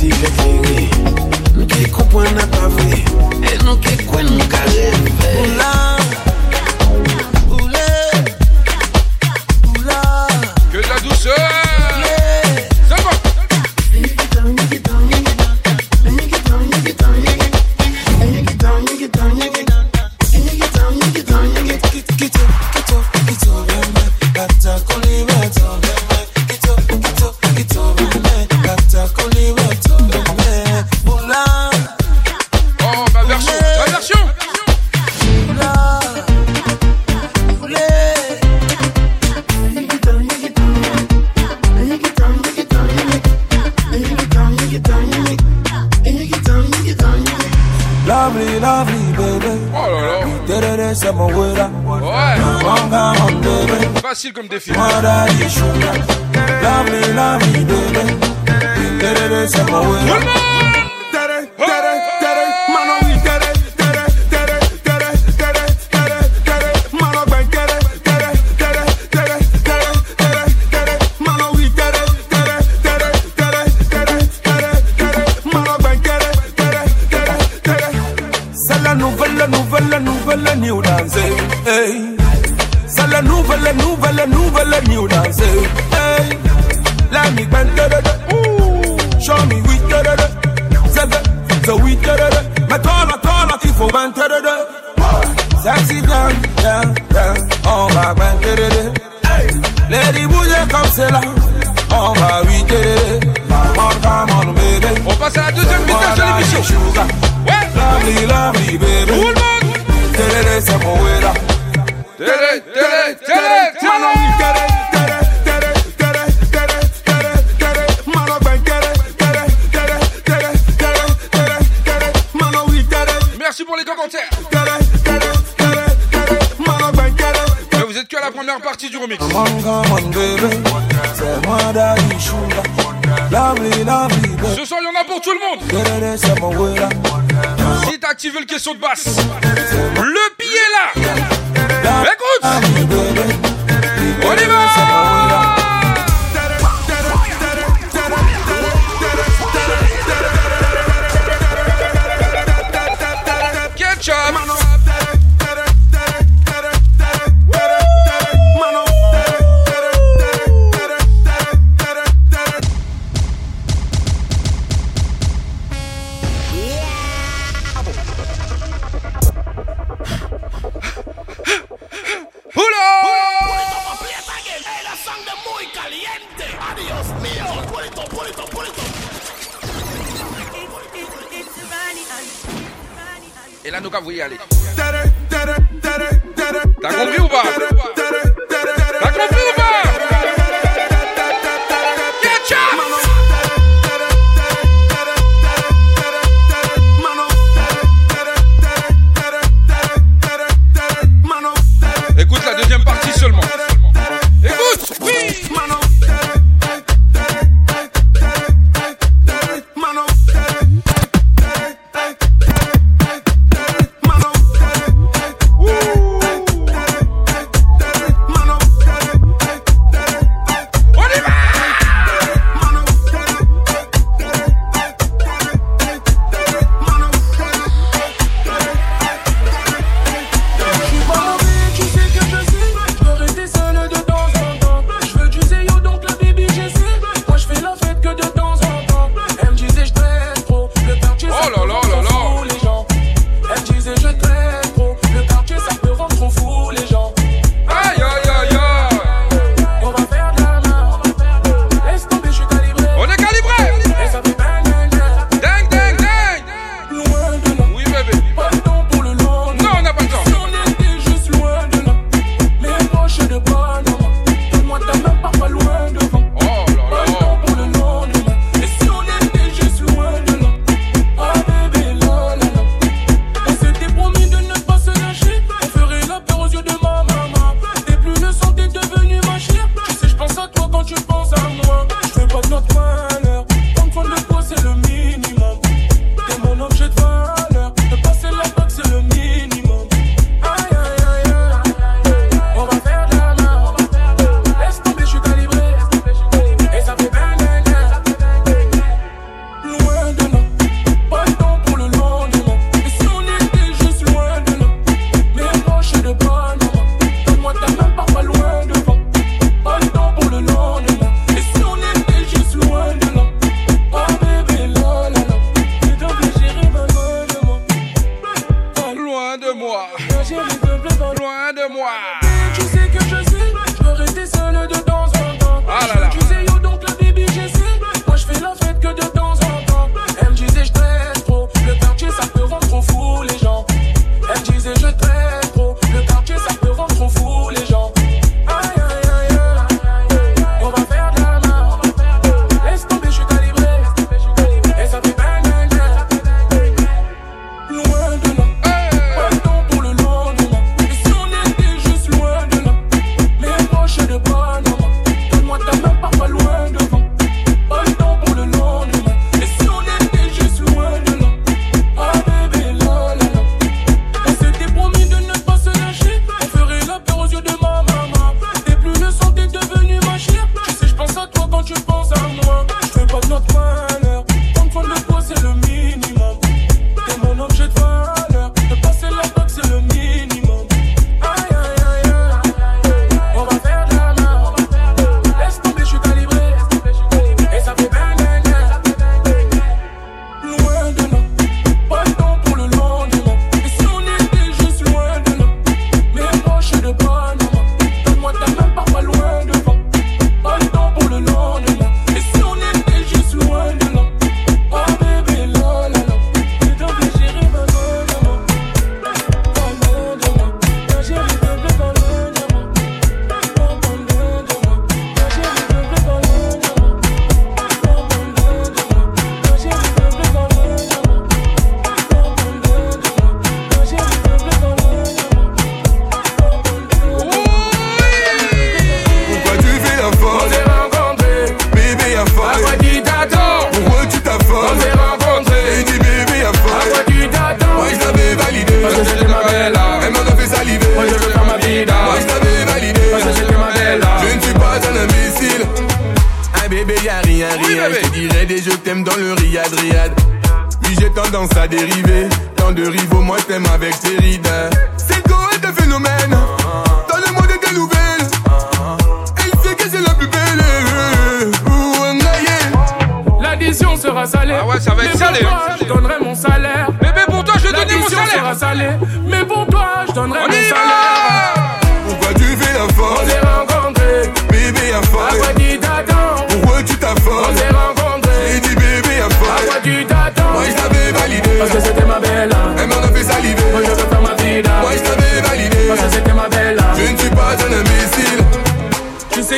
Tu qui Mwen ki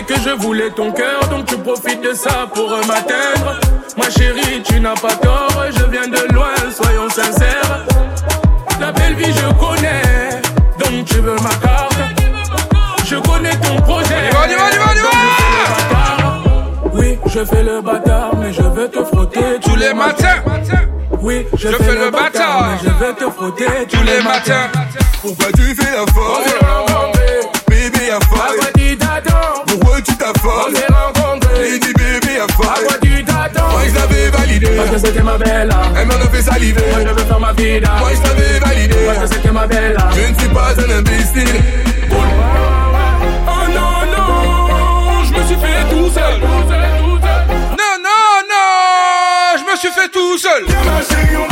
que je voulais ton cœur, donc tu profites de ça pour m'atteindre. Ma chérie, tu n'as pas tort, je viens de loin, soyons sincères. La belle vie, je connais, donc tu veux ma carte. Je connais ton projet. Oui, je fais le bâtard, mais je veux te frotter tous les matins. Oui, je, fais, le bâtard, mais je veux te frotter tous les matins. Pourquoi tu fais la force, baby, à force. Tu affort. On s'est rencontrés. J'ai dit bébé à À quoi tu t'attends Moi je l'avais validé. Parce que c'était ma belle. Elle m'en a fait saliver. Moi je veux faire ma vida. Moi je l'avais validé. Parce que c'était ma belle. Je ne suis pas un imbécile. Oh non, non, je me suis fait tout seul. Tout seul, tout seul. Non, non, non, je me suis fait tout seul.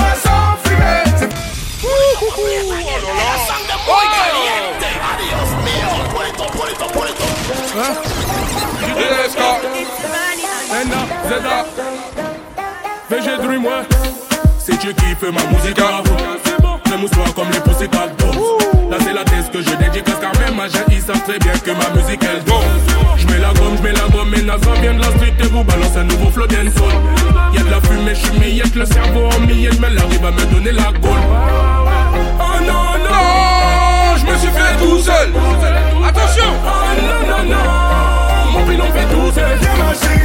C'est Dieu qui fait ma musique à vous Même comme les poussées Là c'est la thèse que je dédicace car même ma jeune ils savent très bien que ma musique elle donne Je mets la gomme, je mets la gomme et Nazan vient de la street et vous balance un nouveau flow y Y'a de la fumée, je suis le cerveau en mille mais arrive à me donner la gaule Oh non non, je me suis fait tout seul Attention Oh non non non puis l'on fait tout seul.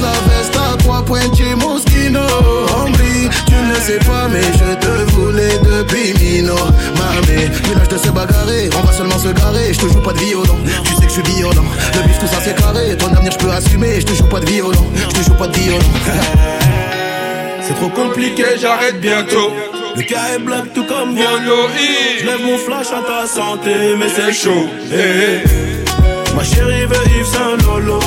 la veste à trois points chez Moschino. Hombre, tu ne sais pas, mais je te voulais depuis Mino. Mamé, village de se bagarrer, on va seulement se garer. Je te joue pas de violon, tu sais que je suis violent. Le bif, tout ça c'est carré, ton avenir je peux assumer. Je te joue pas de violon, je te joue pas de violon. C'est trop compliqué, j'arrête bientôt. Le cas est blanc tout comme moi. Je lève mon flash à ta santé, mais c'est chaud. Eh, eh. Ma chérie veut Yves Saint Lolo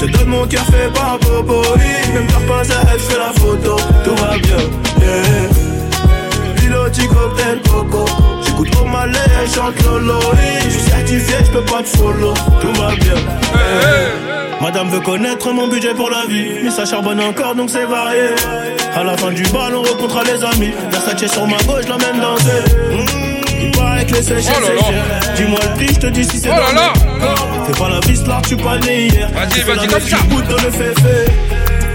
te donne mon café par Bobo Ne me perds pas à elle, fais la photo Tout va bien, yeah Piloti cocktail coco J'écoute pour ma elle chante lolo Je suis certifié, je peux pas te follow Tout va bien, Madame veut connaître mon budget pour la vie Mais ça charbonne encore donc c'est varié À la fin du bal on rencontrera les amis Versace sur ma gauche, la même danser avec oh Dis-moi le prix, je te dis si c'est oh dans pas la vis là, tu pas né hier. Vas-y, vas-y, comme ça. dans le féfé.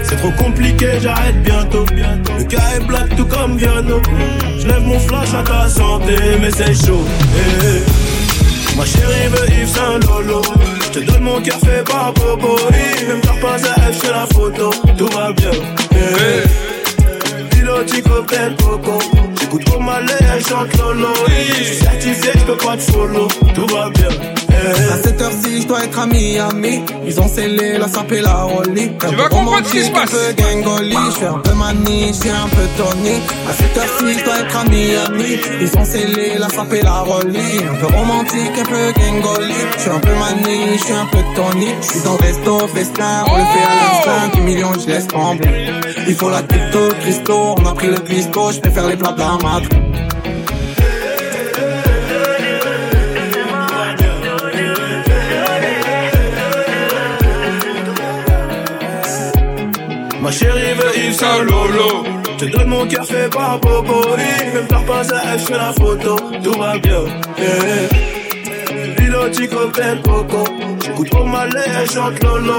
C'est trop compliqué, j'arrête bientôt. Le cas est black tout comme Viano. Je lève mon flash à ta santé, mais c'est chaud. Eh, eh. Ma chérie veut Yves Saint Lolo. Je te donne mon café, pas Bobo. même t'as pas à F, la photo. Tout va bien. Hey. Eh, Pilote, coco beaucoup trop chante Je certifié, je peux pas te follow, tout va bien. Eh, eh. À cette heure-ci, je dois être ami ami. Ils ont scellé la sapée, la rollie. Un peu romantique, Un peu gangoli, je suis un peu mani, je suis un peu Tony. À cette heure-ci, je dois être ami ami. Ils ont scellé la sapée, la rollie. Un peu romantique, un peu gangoli. Je suis un peu mani, je suis un peu Tony. Je suis dans le resto, festin, on le fait à oh! l'instinct. 10 millions, je laisse trembler. Il faut la crypto, cristaux, on a pris le pisco, je préfère les plats Ma chérie veut Lolo Je donne mon café par Bobo Même pas à la photo Tout va bien Piloti cocktail coco J'écoute au chante Lolo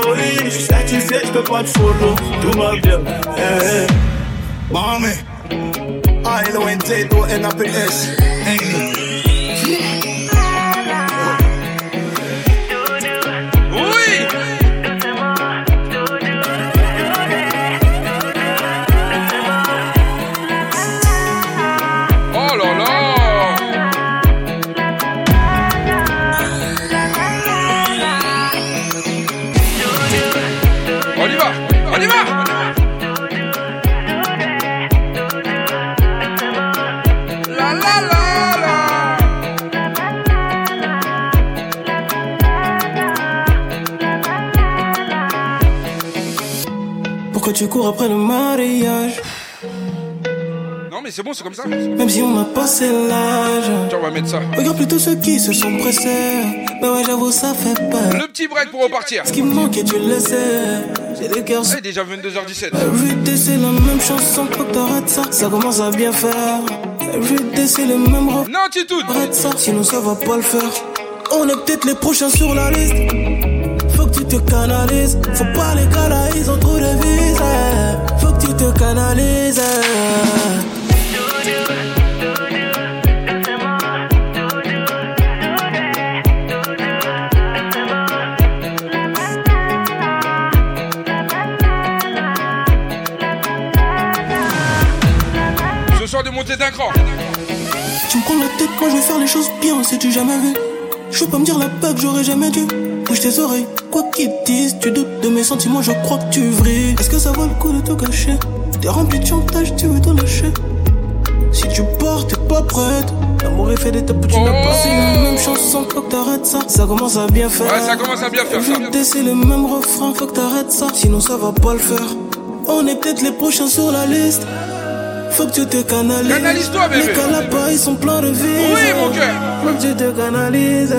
Je suis satisfait je peux pas te follow Tout va bien eh, eh. Maman I went it, don't end up in this. tu cours après le mariage. Non mais c'est bon, c'est comme ça. Même si on m'a passé l'âge. on va mettre ça. Regarde plutôt ceux qui se sont pressés. Bah ouais, j'avoue, ça fait peur. Le petit break pour repartir. Ce qui me manquait, tu le sais. J'ai le cœur C'est eh, déjà 22h17. Everyday, c'est la même chanson, faut que t'arrêtes ça. Ça commence à bien faire. Everyday, c'est le même rock Non, toutes. Arrête ça, sinon ça va pas le faire. On est peut-être les prochains sur la liste tu te canalises. Faut pas les canaliser entre les vis Faut que tu te canalises. Ce soir de monter d'un cran. Tu me prends la tête, quand je vais faire les choses bien, c'est tu jamais vu. Je veux pas me dire la peur que j'aurais jamais dû bouge tes oreilles. Quoi qu'ils disent, tu doutes de mes sentiments, je crois que tu vris Est-ce que ça vaut le coup de te cacher T'es rempli de chantage, tu veux te lâcher. Si tu pars, t'es pas prête. L'amour est fait d'étapes, tu n'as pas C'est la oh. même chanson, faut que t'arrêtes ça. Ça commence à bien faire. Ouais, ça commence à bien faire. c'est le même refrain, faut que t'arrêtes ça. Sinon, ça va pas le faire. On est peut-être les prochains sur la liste. Faut que tu te canalises. Canalise-toi, bébé. Les calabas, ils sont pleins de vie. Oui, mon cœur. Faut que tu te canalises.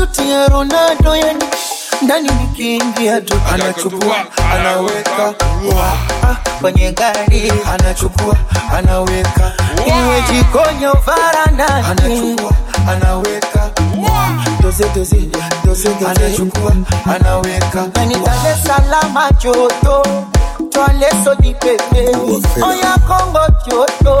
mashuti ya Ronaldo yani ndani nikiingia tu anachukua anaweka ah, kwenye gari anachukua anaweka iwe jikoni au varandani anachukua anaweka doze doze doze doze anachukua anaweka yani tale salama choto joto twaleso dipepe oya Kongo choto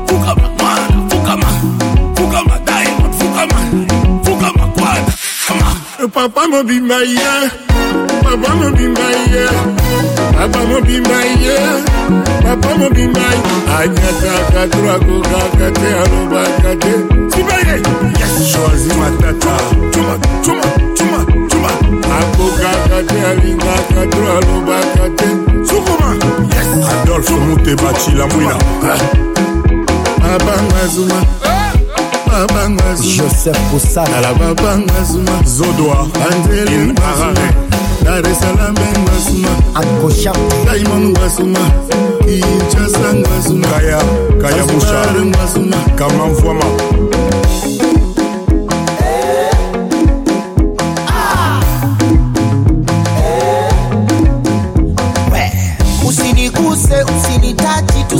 fukama mwana fukama fukama diamond fukama fukama kwana kama eh, papa mobimba ye papa mobimba ye papa mobimba ye papa mobimba ye anyataka twakokaka te alobaka te sibaye yes choisi matata cuma cuma cuma cuma akokaka te alingaka to alobaka te sukuma yes adolfe mutebacila mwina babangazuma joseph kosala babangazuma zodoa anzelin arare dar esalam bengazuma akosham daimon ngazuma kinshasa ngazuma kaya kaya bushar ngazuma kamamfwama usiniguse usinita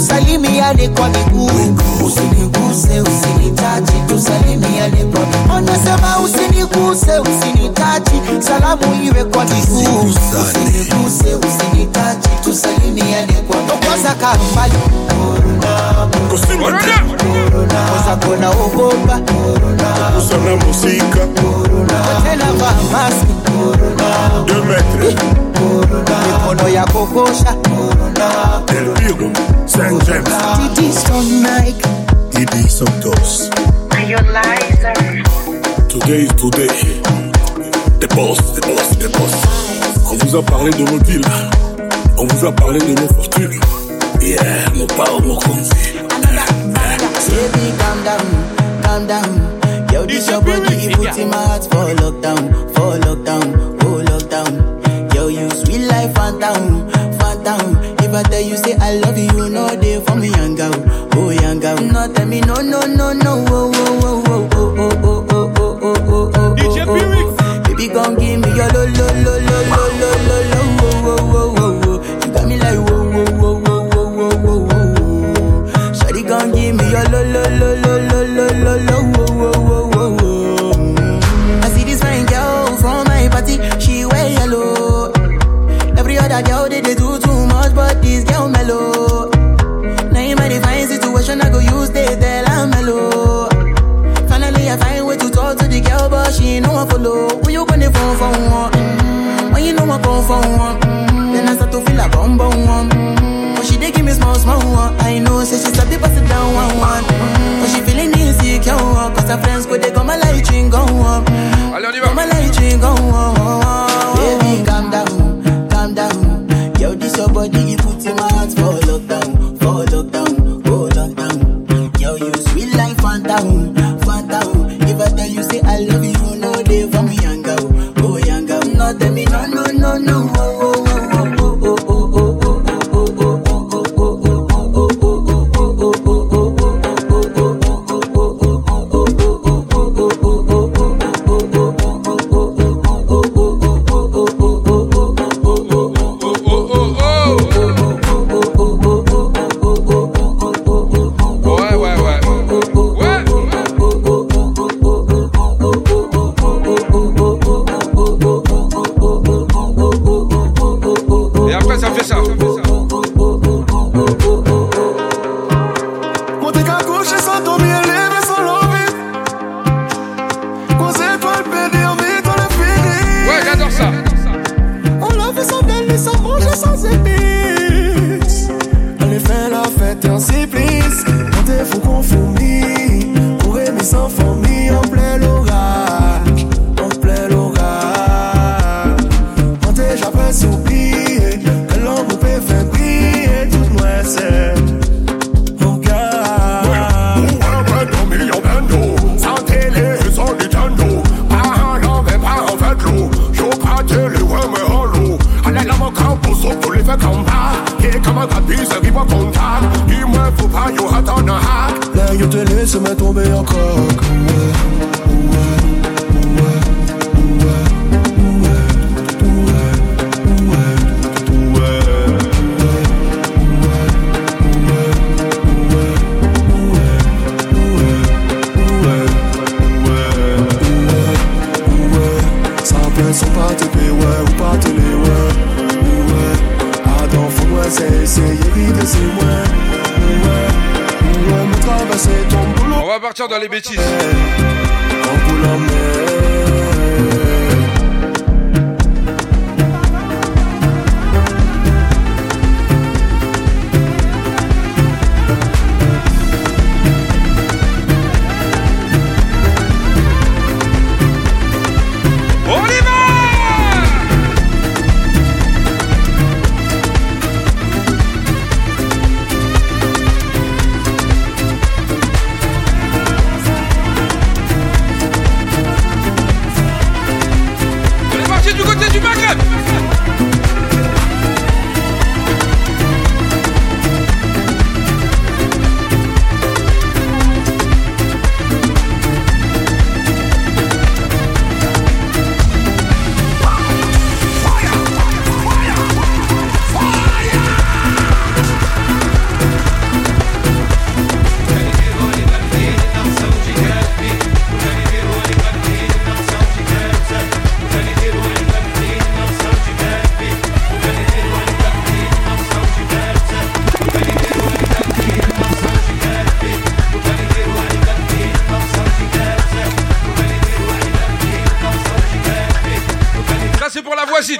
tusalimiane kwa miguu, Anasema usiniguse, usinitaji, salamu iwe kwa miguu, usiniguse, usinitaji, tusalimiane kwa miguu. Kwanza mikono ya kokosha Del Rio, St. James. Didi Sonic. Didi Santos. Realizer. Today is today. Des boss, des boss, des boss. On vous a parlé de nos deals. On vous a parlé de nos fortunes. Yeah, nos parents, nos conduits. Baby, calm down, calm down. Yo, this your body, you put in my heart for lockdown, for lockdown, oh lockdown. Yo, you sweet life, phantom, phantom. ever tell you say I love you, no day for me, young girl. Oh, young girl. No, tell me, no, no, no, no. Oh, oh, oh, oh, oh, oh, oh, oh, oh, oh, oh. oh. DJ Piwyx. Baby, gon' give me your lo, lo, lo, lo, lo, lo, lo, lo, oh, oh, oh, oh. You got me like, whoa, whoa, whoa, whoa, whoa, whoa, whoa, whoa. Shawty gon' give me your lo, lo, lo, lo, lo, lo, lo, lo, whoa, whoa, whoa, whoa, whoa. I see this fine girl from my party, she wear yellow. Every other girl, they, they go for one. Then I start to feel a bum bum one. When she dey give me small small one. I know, say she start to pass it down one one. Mm-hmm. But she feeling insecure, cause her friends go they come a light ring go up. Come a light ring go up. sí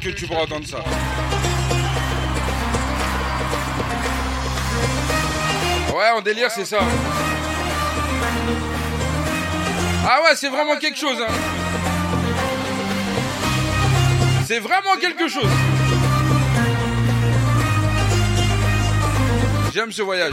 que tu pourras entendre ça. Ouais, en délire, c'est ça. Ah ouais, c'est vraiment quelque chose. Hein. C'est vraiment quelque chose. J'aime ce voyage.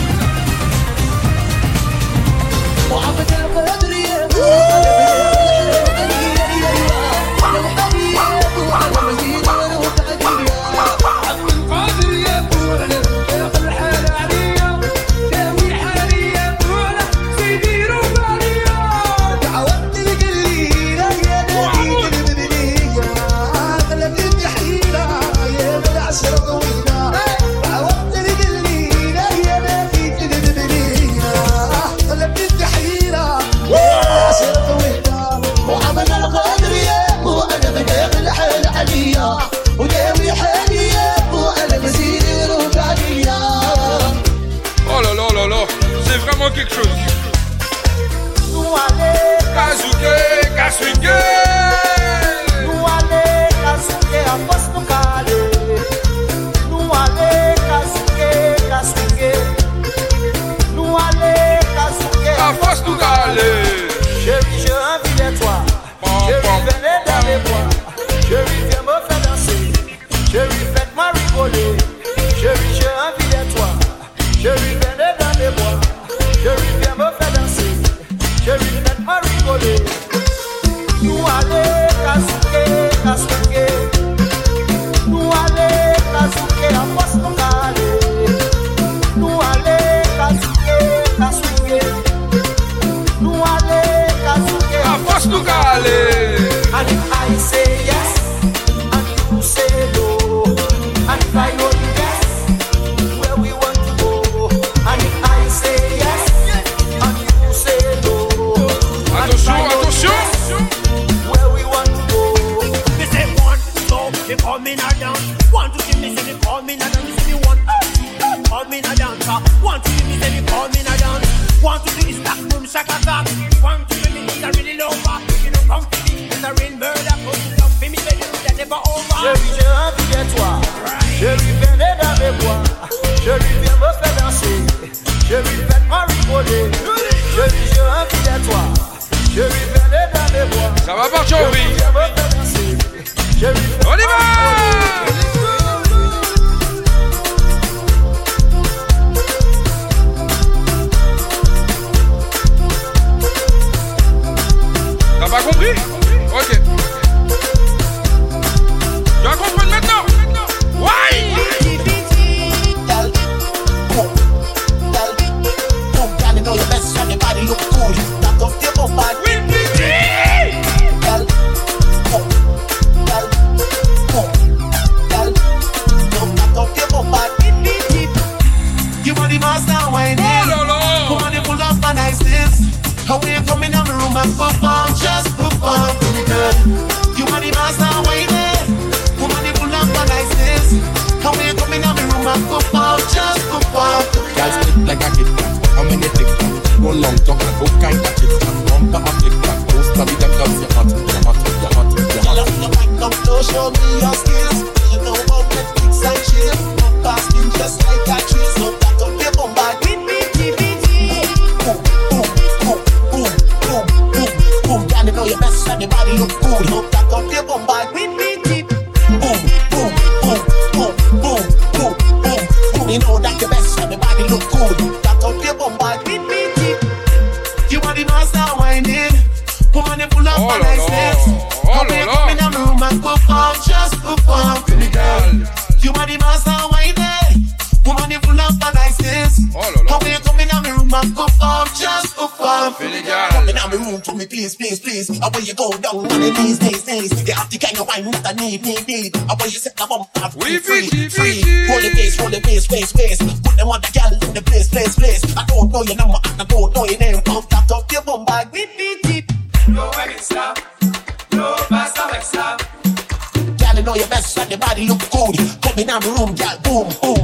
I'll be Yeah. Mwen kik chonik Mwen kik chonik Mwen kik chonik Kazouke, kazouke Wine, you wine, Mr. Need, Need, Need. I want you set the bump up. Free, free, free. Roll the bass, roll the bass, bass, bass. Put them on the gal in the place, place, place. I don't know your number, and I don't know your name. Pump that up your bum bag with me, deep. No way, stop. No, basta, stop. Gal, you know your best, and your body look good. Come in the room, gal, boom, boom.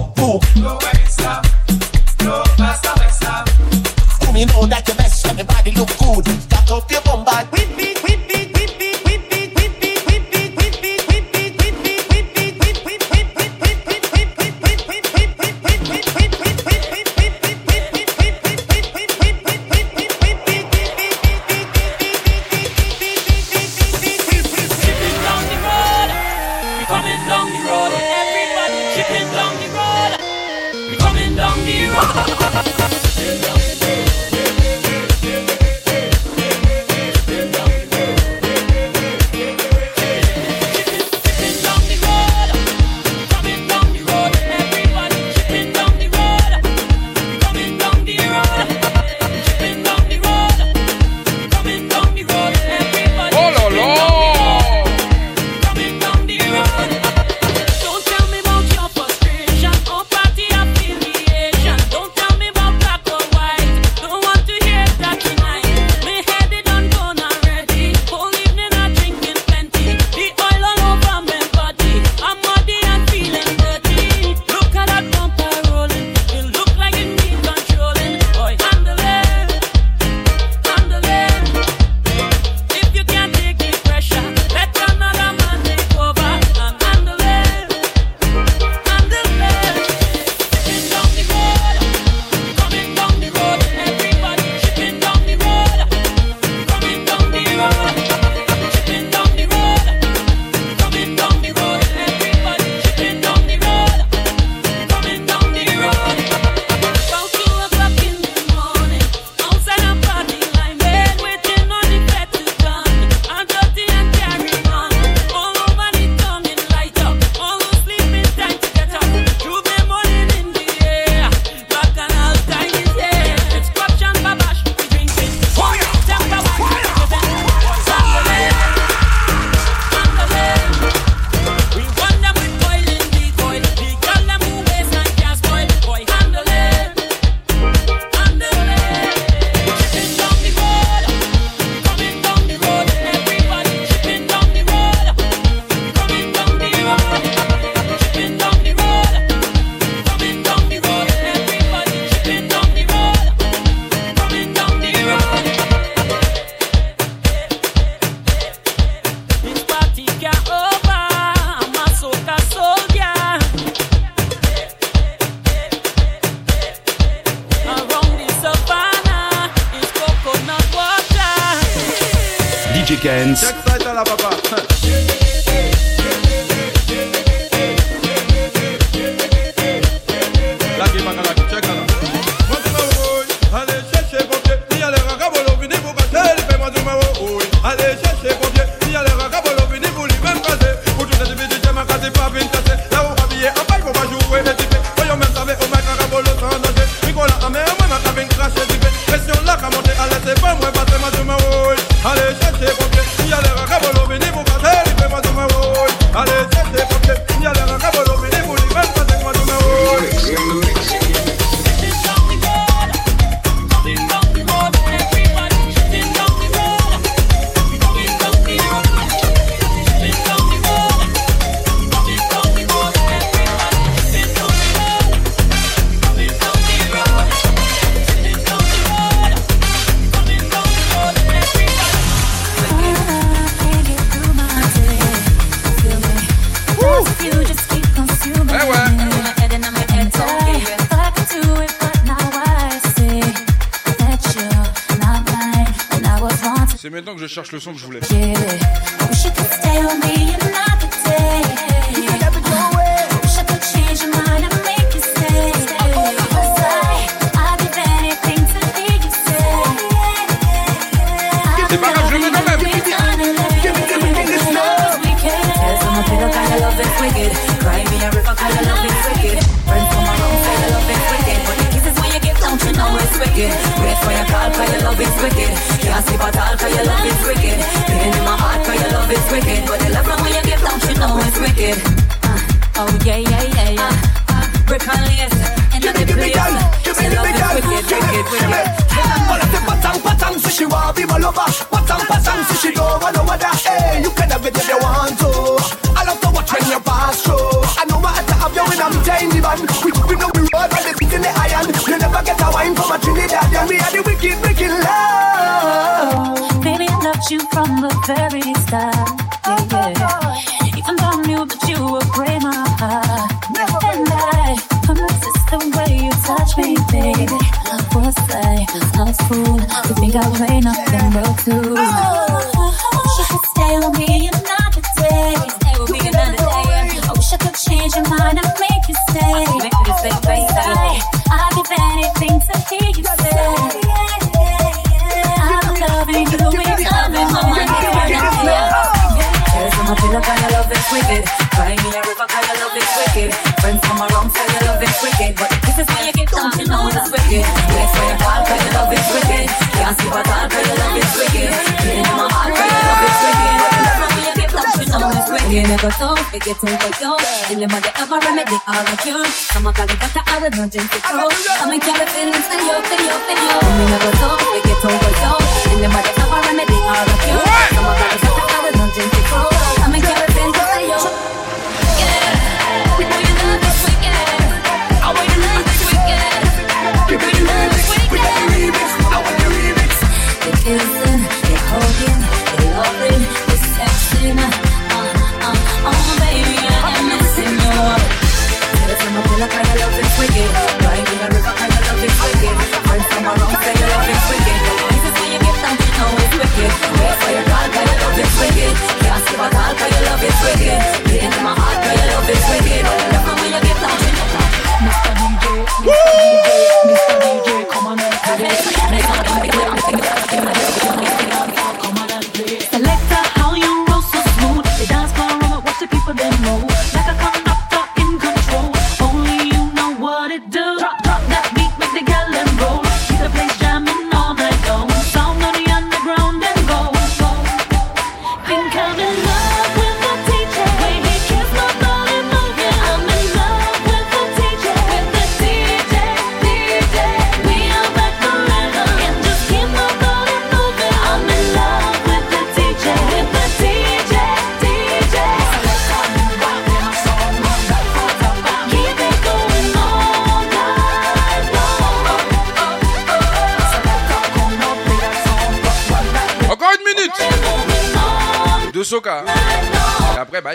cherche le son que je voulais.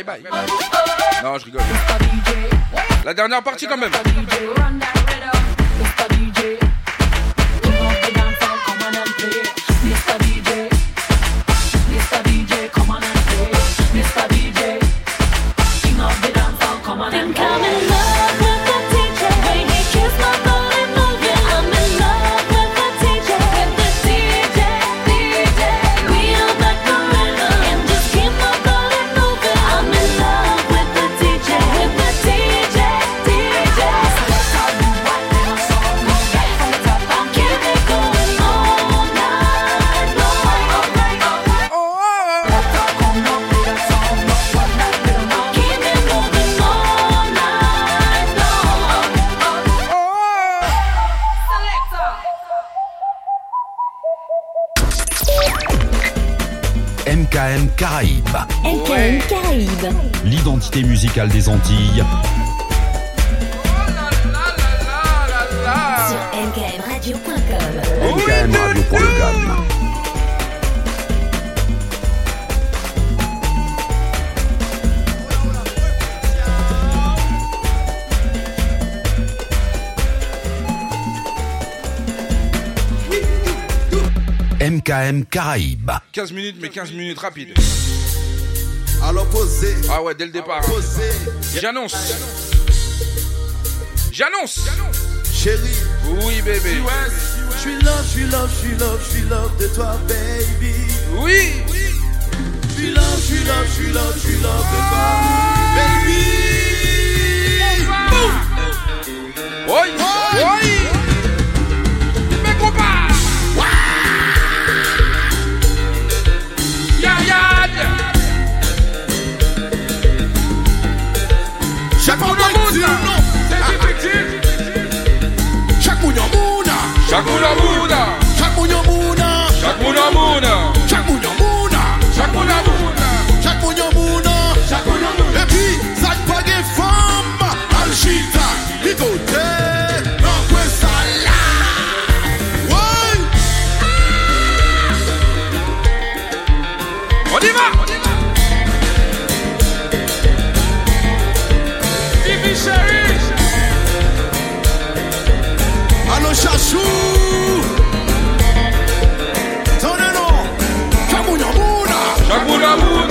bye bye. Non, je rigole. La dernière partie quand même. des Antilles. Sur mkmradio.com. MKM Caraïbes. 15 minutes, mais 15 minutes rapides. Alors posez. Ah ouais, dès le départ. J'annonce. J'annonce. Chérie. Oui, bébé. Je suis love, je suis love, je suis love, je suis love de toi, baby. Oui. oui. Je suis love, je suis love, je suis love, je suis love de toi, baby. Shakuna Muna. Shakuna Shakuna Muna. Shakuna Shakuna Muna. Shakuna Muna. Shakuna Muna. Et puis, ça ne pas Shazou Tore nou Shabunabou Shabunabou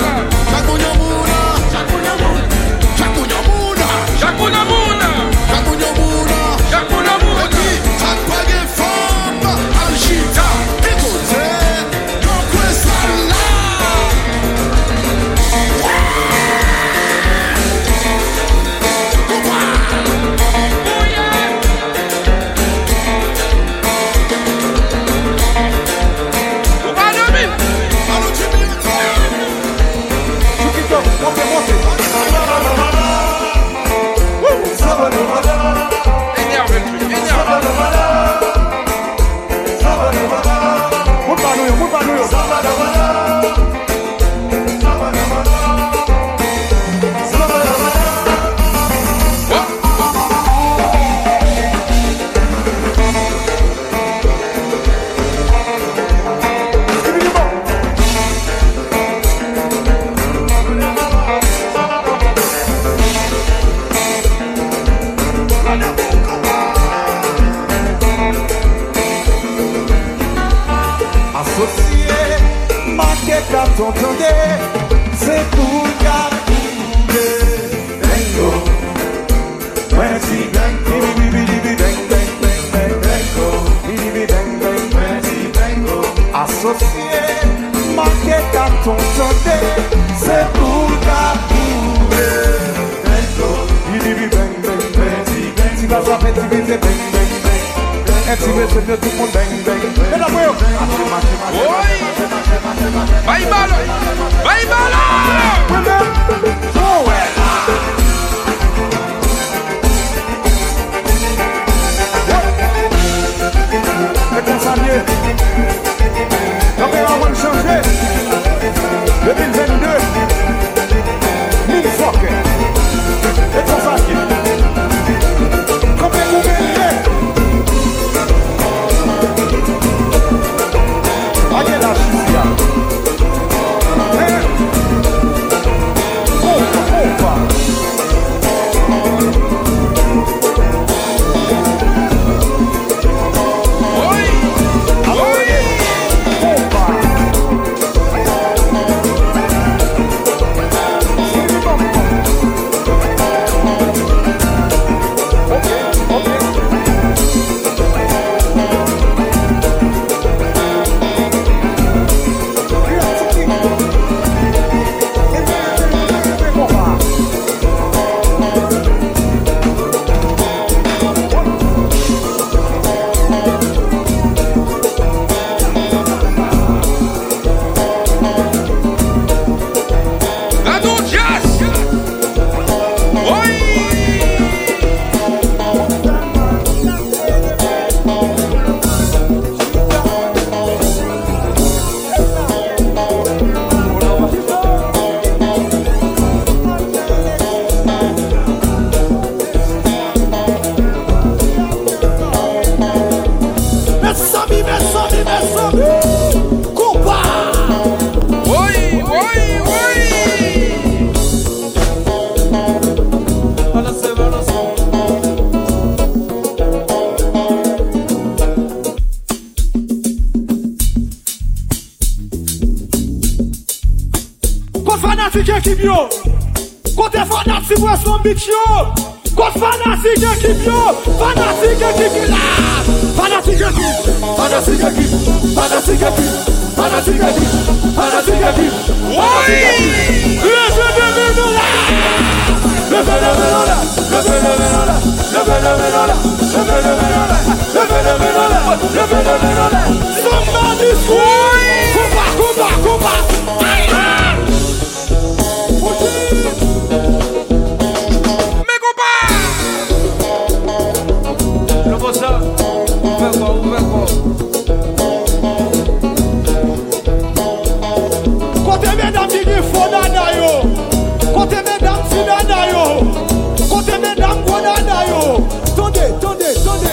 Gwanda da yo hablando, estando, estando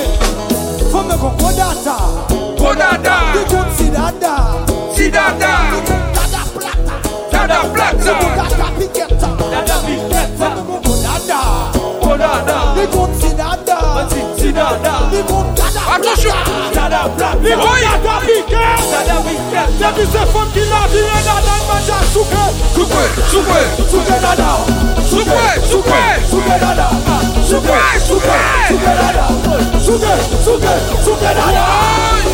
fo men kon kondata Gwanda da likoutω si danda si danda Landa shey sukwe, sukwe sukwe Landa Souke, souke, souke daya Souke, souke, souke daya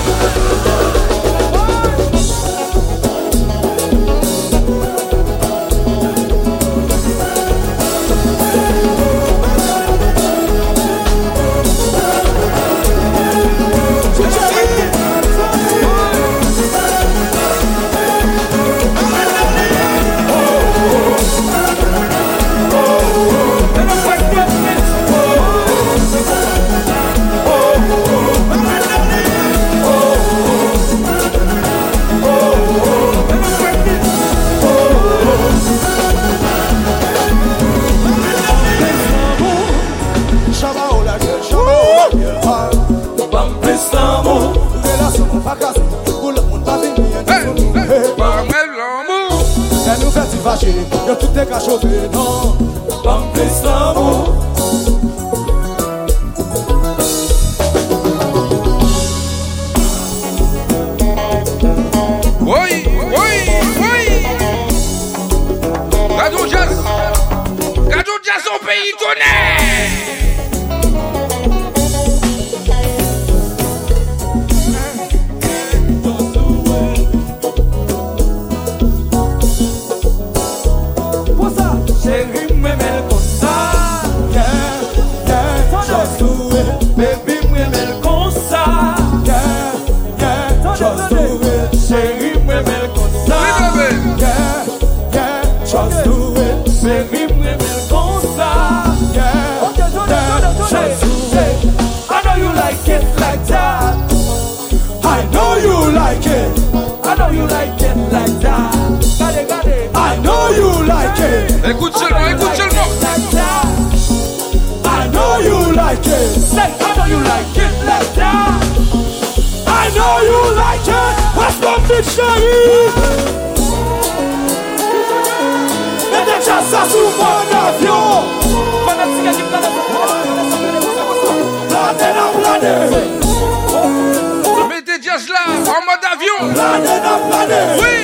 Yo toute ka chope nan Pamplis la mou know you like it like that. Got it, got it. I know you like it. Escúchenlo, escúchenlo. I know you like it. Say, I know you like it like that. I know you like it. What's my dictionary? Chassa sous mon avion Pendant que tu gagnes, tu gagnes la planète Running, of London. Oui.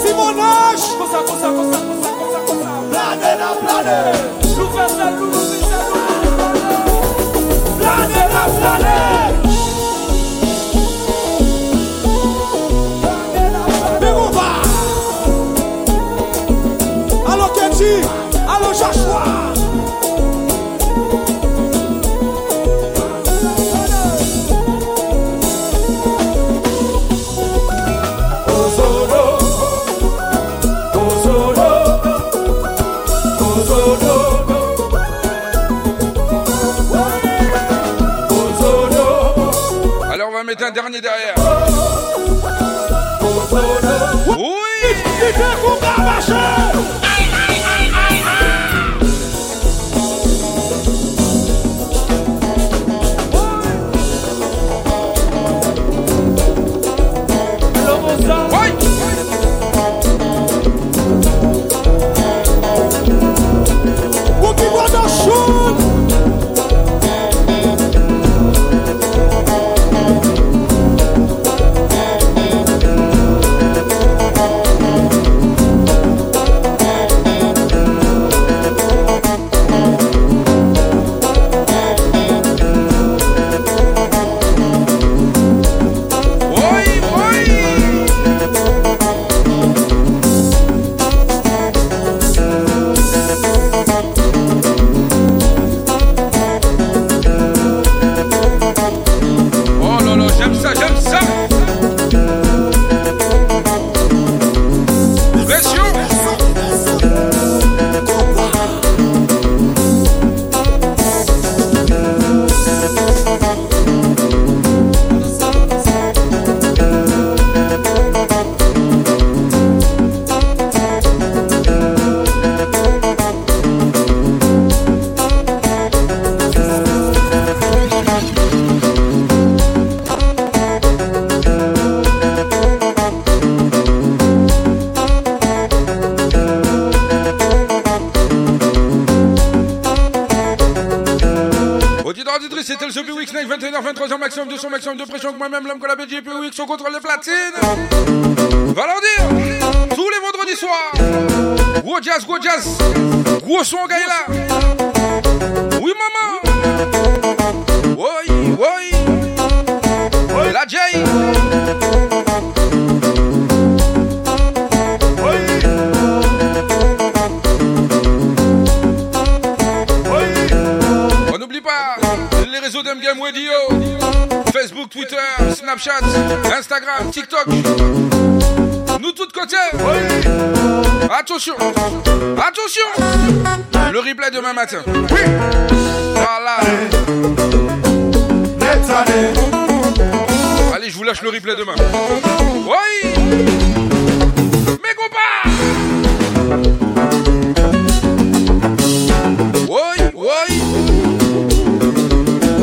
Simonage Planè nan planè Nou fèmè loulou 23h, maximum 200, maximum de pression que moi-même, l'homme que la BJP sont contre les platines. Va dire, tous les vendredis soirs, gros jazz, gros jazz, gros son, Gaïla. Instagram, TikTok. Nous toutes de Oui. Attention, attention. Le replay demain matin. Oui. Allez, je vous lâche le replay demain. Oui. Mes compas. Oui, oui.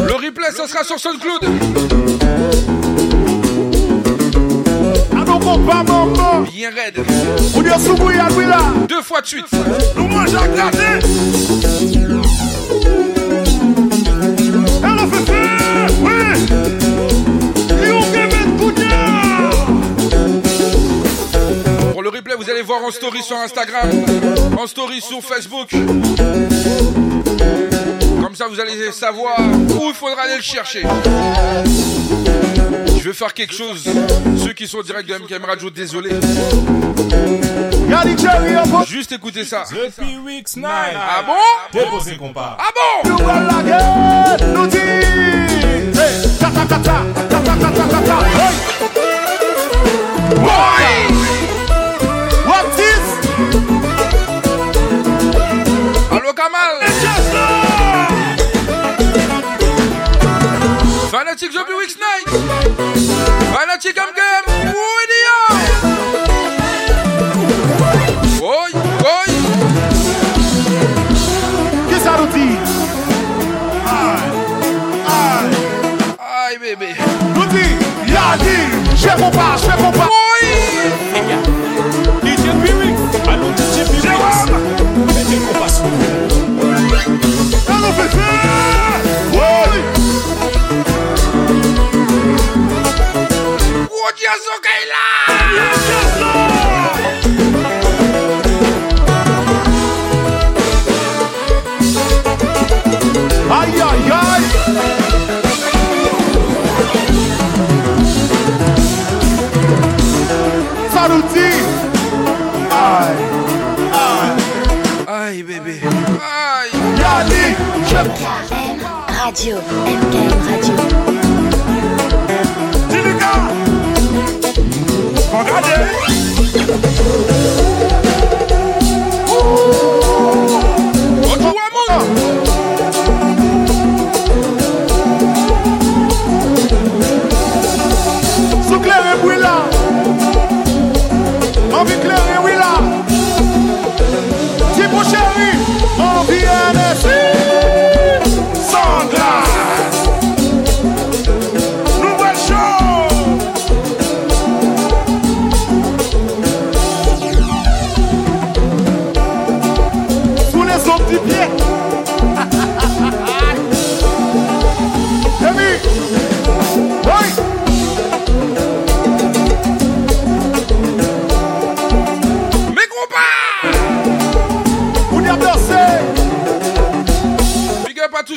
Le replay, ça sera sur SoundCloud. Bien raide. On Deux fois de suite. Pour le replay, vous allez voir en story sur Instagram, en story sur Facebook. Comme ça, vous allez savoir où il faudra aller le chercher. Je veux faire quelque chose. Ceux qui sont direct de MKM Radio, désolé. Juste écoutez ça. Ah bon Déposer compas. Ah bon Nous FKM Radio FKM Radio Dini Ka Konkade Wouhou Wouhou Wouhou Soukler Mouela Mavi Kleria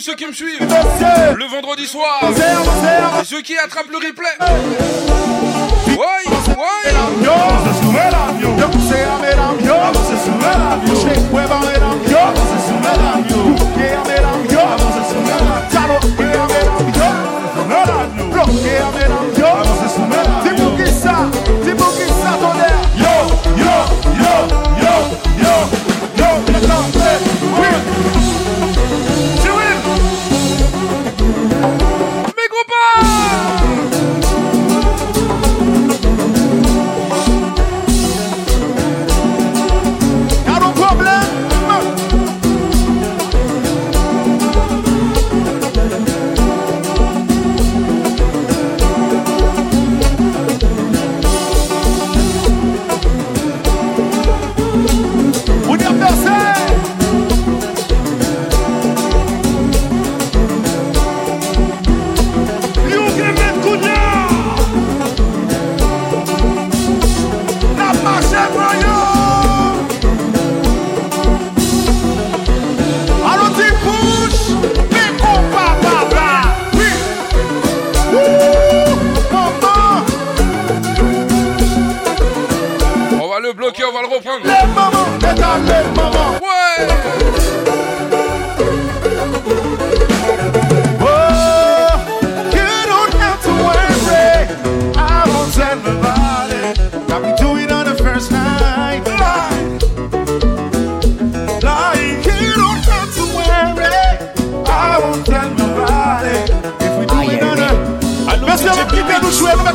ceux qui me suivent le vendredi soir ceux qui attrapent le replay.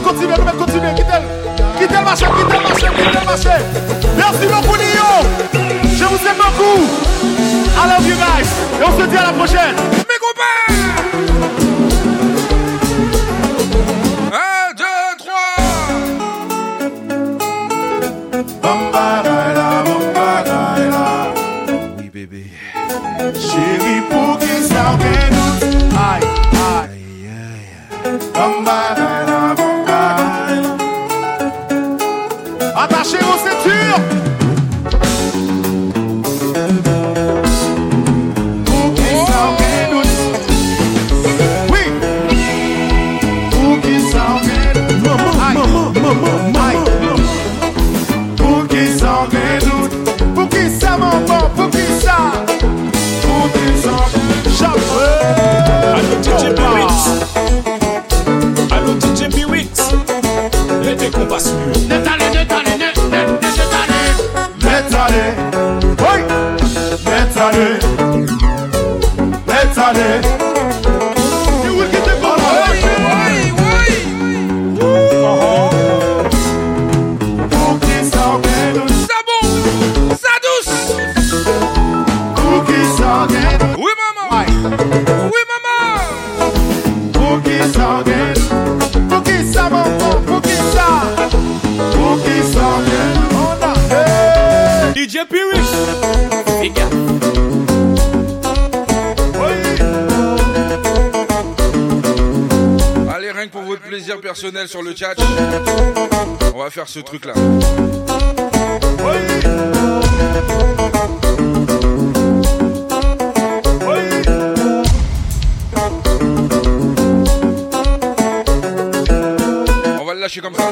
Koutsibe, koutsibe, kitel, kitel mase, kitel mase, kitel mase Merci beaucoup Niyo, je vous aime beaucoup Allez ok guys, et on se dit à la prochaine Mes compagnes 나 네. personnel sur le chat. On va faire ce truc là. On va le lâcher comme ça.